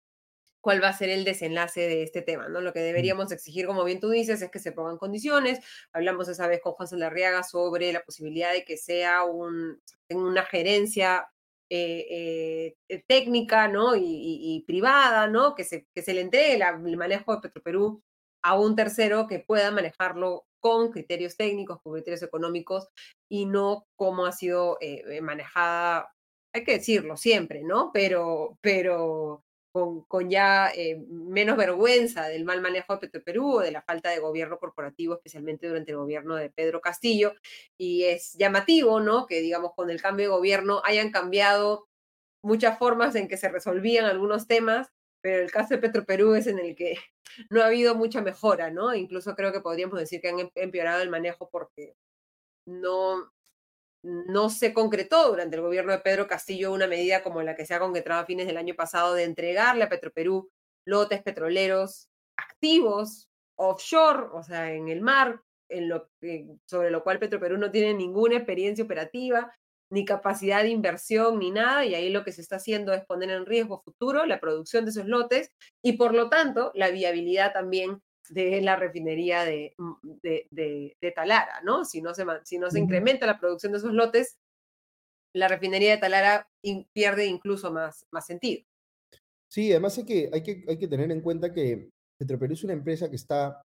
cuál va a ser el desenlace de este tema, ¿no? Lo que deberíamos exigir, como bien tú dices, es que se pongan condiciones. Hablamos esa vez con Juan Salarriaga sobre la posibilidad de que sea un, una gerencia eh, eh, técnica, ¿no? Y, privada, ¿no? Que se, que se le entregue el manejo de Petroperú a un tercero que pueda manejarlo con criterios técnicos, con criterios económicos y no como ha sido eh, manejada, hay que decirlo siempre, ¿no? Pero, pero con, ya eh, menos vergüenza del mal manejo de Petroperú o de la falta de gobierno corporativo, especialmente durante el gobierno de Pedro Castillo. Y es llamativo, ¿no? Que, digamos, con el cambio de gobierno hayan cambiado muchas formas en que se resolvían algunos temas, pero el caso de Petroperú es en el que no ha habido mucha mejora, ¿no? Incluso creo que podríamos decir que han em, empeorado el manejo porque no, no se concretó durante el gobierno de Pedro Castillo una medida como la que se ha concretado a fines del año pasado de entregarle a Petroperú lotes petroleros activos offshore, o sea, en el mar, sobre lo cual Petroperú no tiene ninguna experiencia operativa, ni capacidad de inversión, ni nada, y ahí lo que se está haciendo es poner en riesgo futuro la producción de esos lotes y por lo tanto la viabilidad también de la refinería mm, de, de, Talara, ¿no? Si no, se, si no se incrementa la producción de esos lotes, la refinería de Talara pierde incluso más, más sentido. Sí, además hay que, hay, que, hay que tener en cuenta que Petroperú es una empresa que está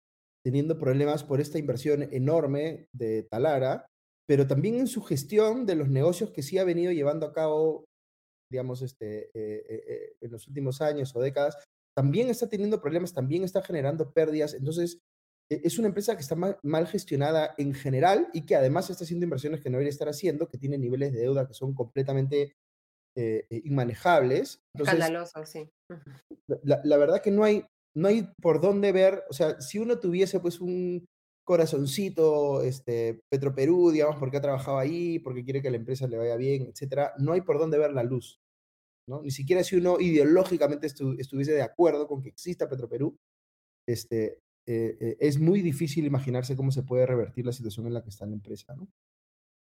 teniendo problemas por esta inversión enorme de Talara, pero también en su gestión de los negocios que sí ha venido llevando a cabo, digamos, este, eh, eh, eh, en los últimos años o décadas, también está teniendo problemas, también está generando pérdidas. Entonces, e, es una empresa que está mal, gestionada en general y que además está haciendo inversiones que no debería estar haciendo, que tiene niveles de deuda que son completamente eh, eh, inmanejables. Escandaloso, sí. La, verdad que no hay, no hay por dónde ver, o sea, si uno tuviese pues un corazoncito, este, Petroperú, digamos, porque ha trabajado ahí, porque quiere que la empresa le vaya bien, etcétera, no hay por dónde ver la luz. Ni siquiera si uno ideológicamente estuviese de acuerdo con que exista Petroperú, este, eh, eh, es muy difícil imaginarse cómo se puede revertir la situación en la que está la empresa, ¿no?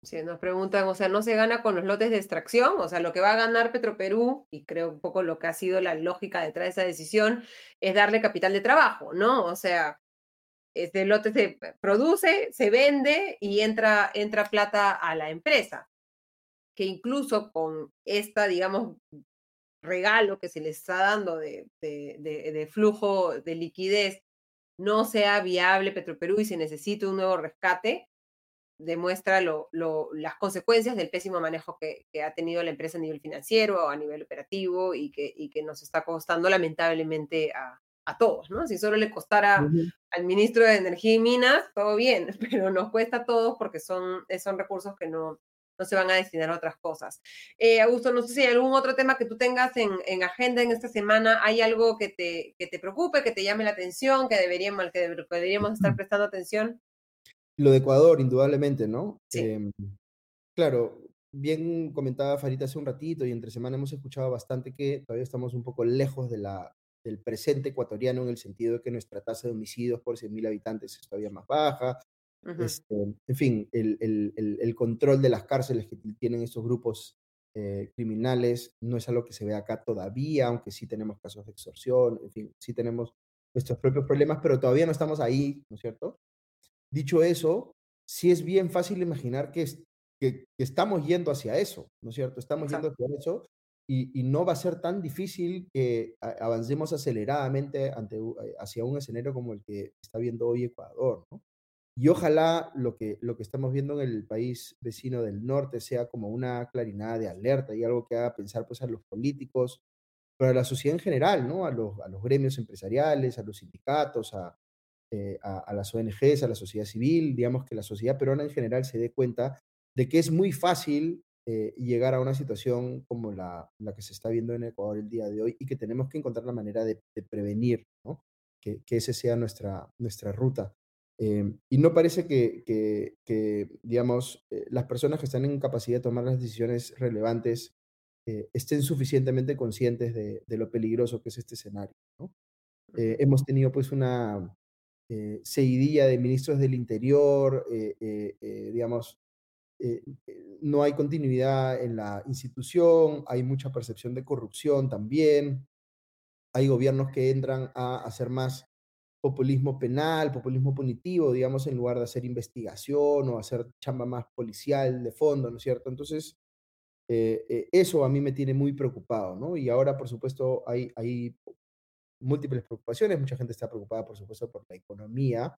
Sí, nos preguntan, o sea, no se gana con los lotes de extracción, o sea, lo que va a ganar Petroperú, y creo un poco lo que ha sido la lógica detrás de esa decisión, es darle capital de trabajo, ¿no? O sea, este lote se produce, se vende y entra, entra plata a la empresa, que incluso con esta, digamos, regalo que se le está dando de, de, flujo de liquidez no sea viable Petroperú y se necesite un nuevo rescate, demuestra lo, las consecuencias del pésimo manejo que, ha tenido la empresa a nivel financiero, a nivel operativo y que, y que nos está costando lamentablemente a, a todos, ¿no? Si solo le costara al ministro de Energía y Minas, todo bien, pero nos cuesta a todos porque son, son recursos que no, no se van a destinar a otras cosas. Eh, Augusto, no sé si hay algún otro tema que tú tengas en, en, agenda en esta semana, ¿hay algo que te, que te preocupe, que te llame la atención, que deberíamos, que deberíamos estar prestando atención? Lo de Ecuador, indudablemente, ¿no? Em, claro, bien comentaba Farita hace un ratito y entre semana hemos escuchado bastante que todavía estamos un poco lejos de la, del presente ecuatoriano en el sentido de que nuestra tasa de homicidios por 100.000 habitantes es todavía más baja, este, en fin, el, el, el, control de las cárceles que tienen estos grupos eh, criminales no es algo que se ve acá todavía, aunque sí tenemos casos de extorsión, en fin, sí tenemos nuestros propios problemas, pero todavía no estamos ahí, ¿no es cierto? Dicho eso, sí es bien fácil imaginar que, que, estamos yendo hacia eso, ¿no es cierto? Estamos yendo hacia eso y, y, no va a ser tan difícil que avancemos aceleradamente ante, eh, hacia un escenario como el que está viendo hoy Ecuador, ¿no? Y ojalá lo que, lo que estamos viendo en el país vecino del norte sea como una clarinada de alerta y algo que haga pensar pues, a los políticos, pero a la sociedad en general, ¿no? a, los, a los gremios empresariales, a los sindicatos, a, eh, a, las ONGs, a la sociedad civil, digamos que la sociedad peruana en general se dé cuenta de que es muy fácil eh, llegar a una situación como la, la, que se está viendo en Ecuador el día de hoy y que tenemos que encontrar la manera de, prevenir ¿no? que, que esa sea nuestra, nuestra ruta. Em, y no parece que, que, digamos, eh, las personas que están en capacidad de tomar las decisiones relevantes eh, estén suficientemente conscientes de, de, lo peligroso que es este escenario. ¿no? Eh, hemos tenido pues una seguidilla de ministros del Interior, digamos, no hay continuidad en la institución, hay mucha percepción de corrupción también, hay gobiernos que entran a hacer más populismo penal, populismo punitivo, digamos, en lugar de hacer investigación o hacer chamba más policial de fondo, ¿no es cierto? Entonces, eh, eh, eso a mí me tiene muy preocupado, ¿no? Y ahora, por supuesto, hay, múltiples preocupaciones, mucha gente está preocupada, por supuesto, por la economía,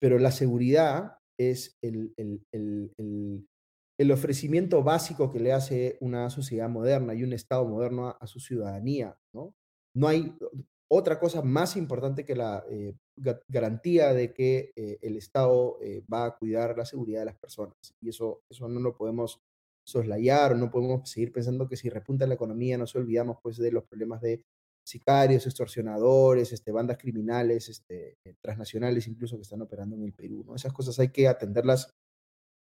pero la seguridad es el ofrecimiento básico que le hace una sociedad moderna y un Estado moderno a, a su ciudadanía, ¿no? No hay, otra cosa más importante que la eh, garantía de que eh, el Estado eh, va a cuidar la seguridad de las personas. Y eso, eso no lo podemos soslayar, no podemos seguir pensando que si repunta la economía nos olvidamos pues de los problemas de sicarios, extorsionadores, este, bandas criminales, este, transnacionales incluso que están operando en el Perú. ¿no? Esas cosas hay que atenderlas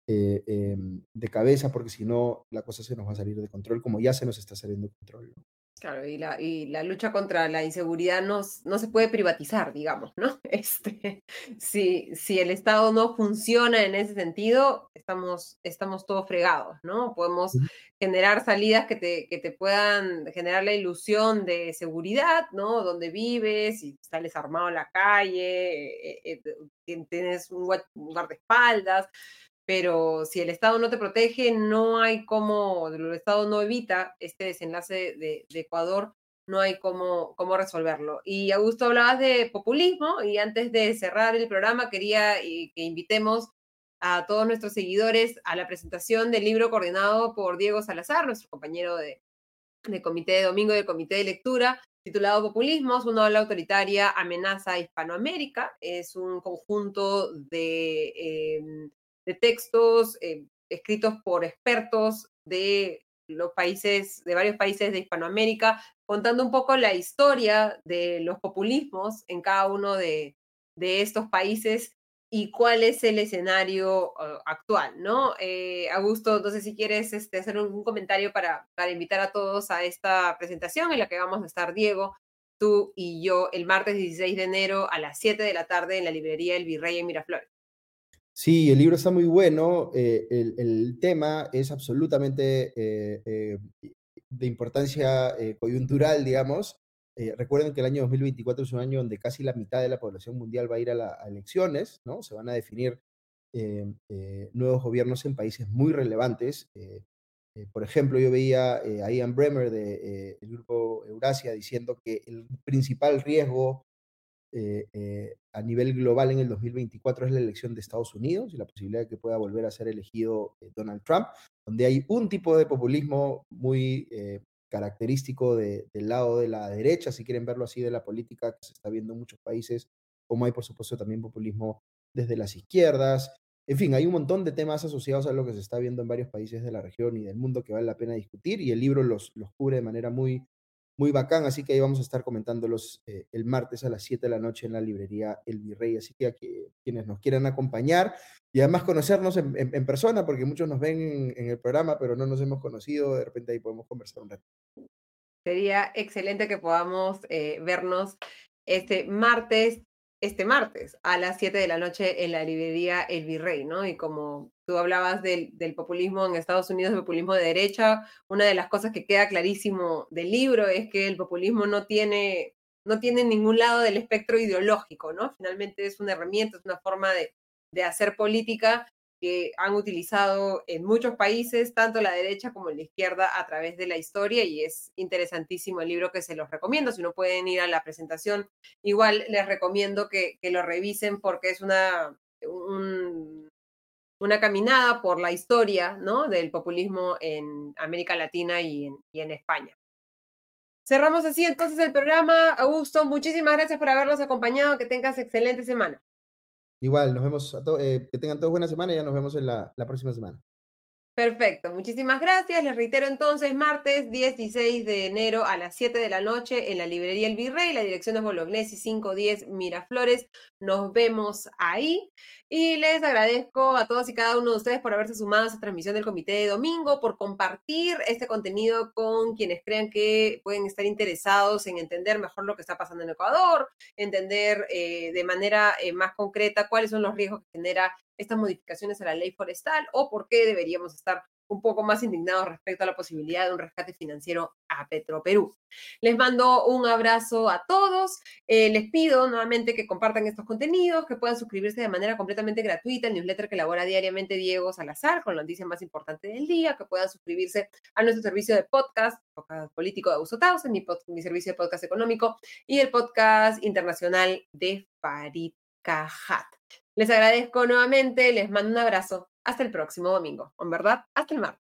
em, de cabeza porque si no la cosa se nos va a salir de control como ya se nos está saliendo de control. Claro, y la, y la lucha contra la inseguridad no, no se puede privatizar, digamos, ¿no? Este, si, si el Estado no funciona en ese sentido, estamos, estamos todos fregados, ¿no? Podemos generar salidas que te, que te puedan generar la ilusión de seguridad, ¿no? Donde vives, y sales armado en la calle, eh, eh, eh, tienes un guardaespaldas, pero si el Estado no te protege, no hay cómo, el Estado no evita este desenlace de, Ecuador, no hay cómo, cómo resolverlo. Y Augusto, hablabas de populismo y antes de cerrar el programa quería que invitemos a todos nuestros seguidores a la presentación del libro coordinado por Diego Salazar, nuestro compañero de, comité de domingo del comité de lectura, titulado Populismos, una ola autoritaria amenaza a Hispanoamérica. Es un conjunto de em, de textos eh, escritos por expertos de los países, de varios países de Hispanoamérica, contando un poco la historia de los populismos en cada uno de, estos países y cuál es el escenario uh, actual, ¿no? Eh, Augusto, no sé si quieres este, hacer un, comentario para, para invitar a todos a esta presentación en la que vamos a estar Diego, tú y yo el martes 16 de enero a las 7 de la tarde en la librería El Virrey en Miraflores. Sí, el libro está muy bueno. Eh, el, tema es absolutamente eh, eh, de importancia coyuntural, digamos. recuerden que el año 2024 es un año donde casi la mitad de la población mundial va a ir a, elecciones, ¿no? Se van a definir nuevos gobiernos en países muy relevantes. por ejemplo, yo veía a Ian Bremer del grupo Eurasia diciendo que el principal riesgo eh, eh, a nivel global en el 2024 es la elección de Estados Unidos y la posibilidad de que pueda volver a ser elegido eh, Donald Trump, donde hay un tipo de populismo muy característico del lado de la derecha, si quieren verlo así, de la política que se está viendo en muchos países, como hay por supuesto también populismo desde las izquierdas. En fin, hay un montón de temas asociados a lo que se está viendo en varios países de la región y del mundo que vale la pena discutir y el libro los, los cubre de manera muy, muy bacán, así que ahí vamos a estar comentándolos eh, el martes a las 7 de la noche en la librería El Virrey, así que a quienes nos quieran acompañar y además conocernos en, persona, porque muchos nos ven en, el programa, pero no nos hemos conocido, de repente ahí podemos conversar un rato. Sería excelente que podamos eh, vernos este martes este martes a las 7 de la noche en la librería El Virrey, ¿no? Y como tú hablabas del, populismo en Estados Unidos, el populismo de derecha, una de las cosas que queda clarísimo del libro es que el populismo no tiene, no tiene ningún lado del espectro ideológico, ¿no? Finalmente es una herramienta, es una forma de, de hacer política que han utilizado en muchos países, tanto la derecha como la izquierda, a través de la historia, y es interesantísimo el libro que se los recomiendo. Si no pueden ir a la presentación, igual les recomiendo que, lo revisen porque es una, una caminada por la historia ¿no? del populismo en América Latina y en, y en España. Cerramos así entonces el programa. Augusto, muchísimas gracias por habernos acompañado. Que tengas excelente semana. Igual, nos vemos, a eh, que tengan todos buena semana y ya nos vemos en la, la próxima semana. Perfecto, muchísimas gracias. Les reitero entonces, martes 16 de enero a las 7 de la noche en la librería El Virrey, la dirección es Bolognesi 510 Miraflores. Nos vemos ahí. Y les agradezco a todos y cada uno de ustedes por haberse sumado a esta transmisión del comité de domingo, por compartir este contenido con quienes crean que pueden estar interesados en entender mejor lo que está pasando en Ecuador, entender eh, de manera eh, más concreta cuáles son los riesgos que genera estas modificaciones a la ley forestal o por qué deberíamos estar un poco más indignados respecto a la posibilidad de un rescate financiero a Petroperú. Les mando un abrazo a todos. Eh, les pido nuevamente que compartan estos contenidos, que puedan suscribirse de manera completamente gratuita al newsletter que elabora diariamente Diego Salazar con la noticia más importante del día, que puedan suscribirse a nuestro servicio de podcast, podcast político de Augusto Taus, mi, mi servicio de podcast económico y el podcast internacional de Farid Cajat. Les agradezco nuevamente, les mando un abrazo hasta el próximo domingo. En verdad, hasta el martes.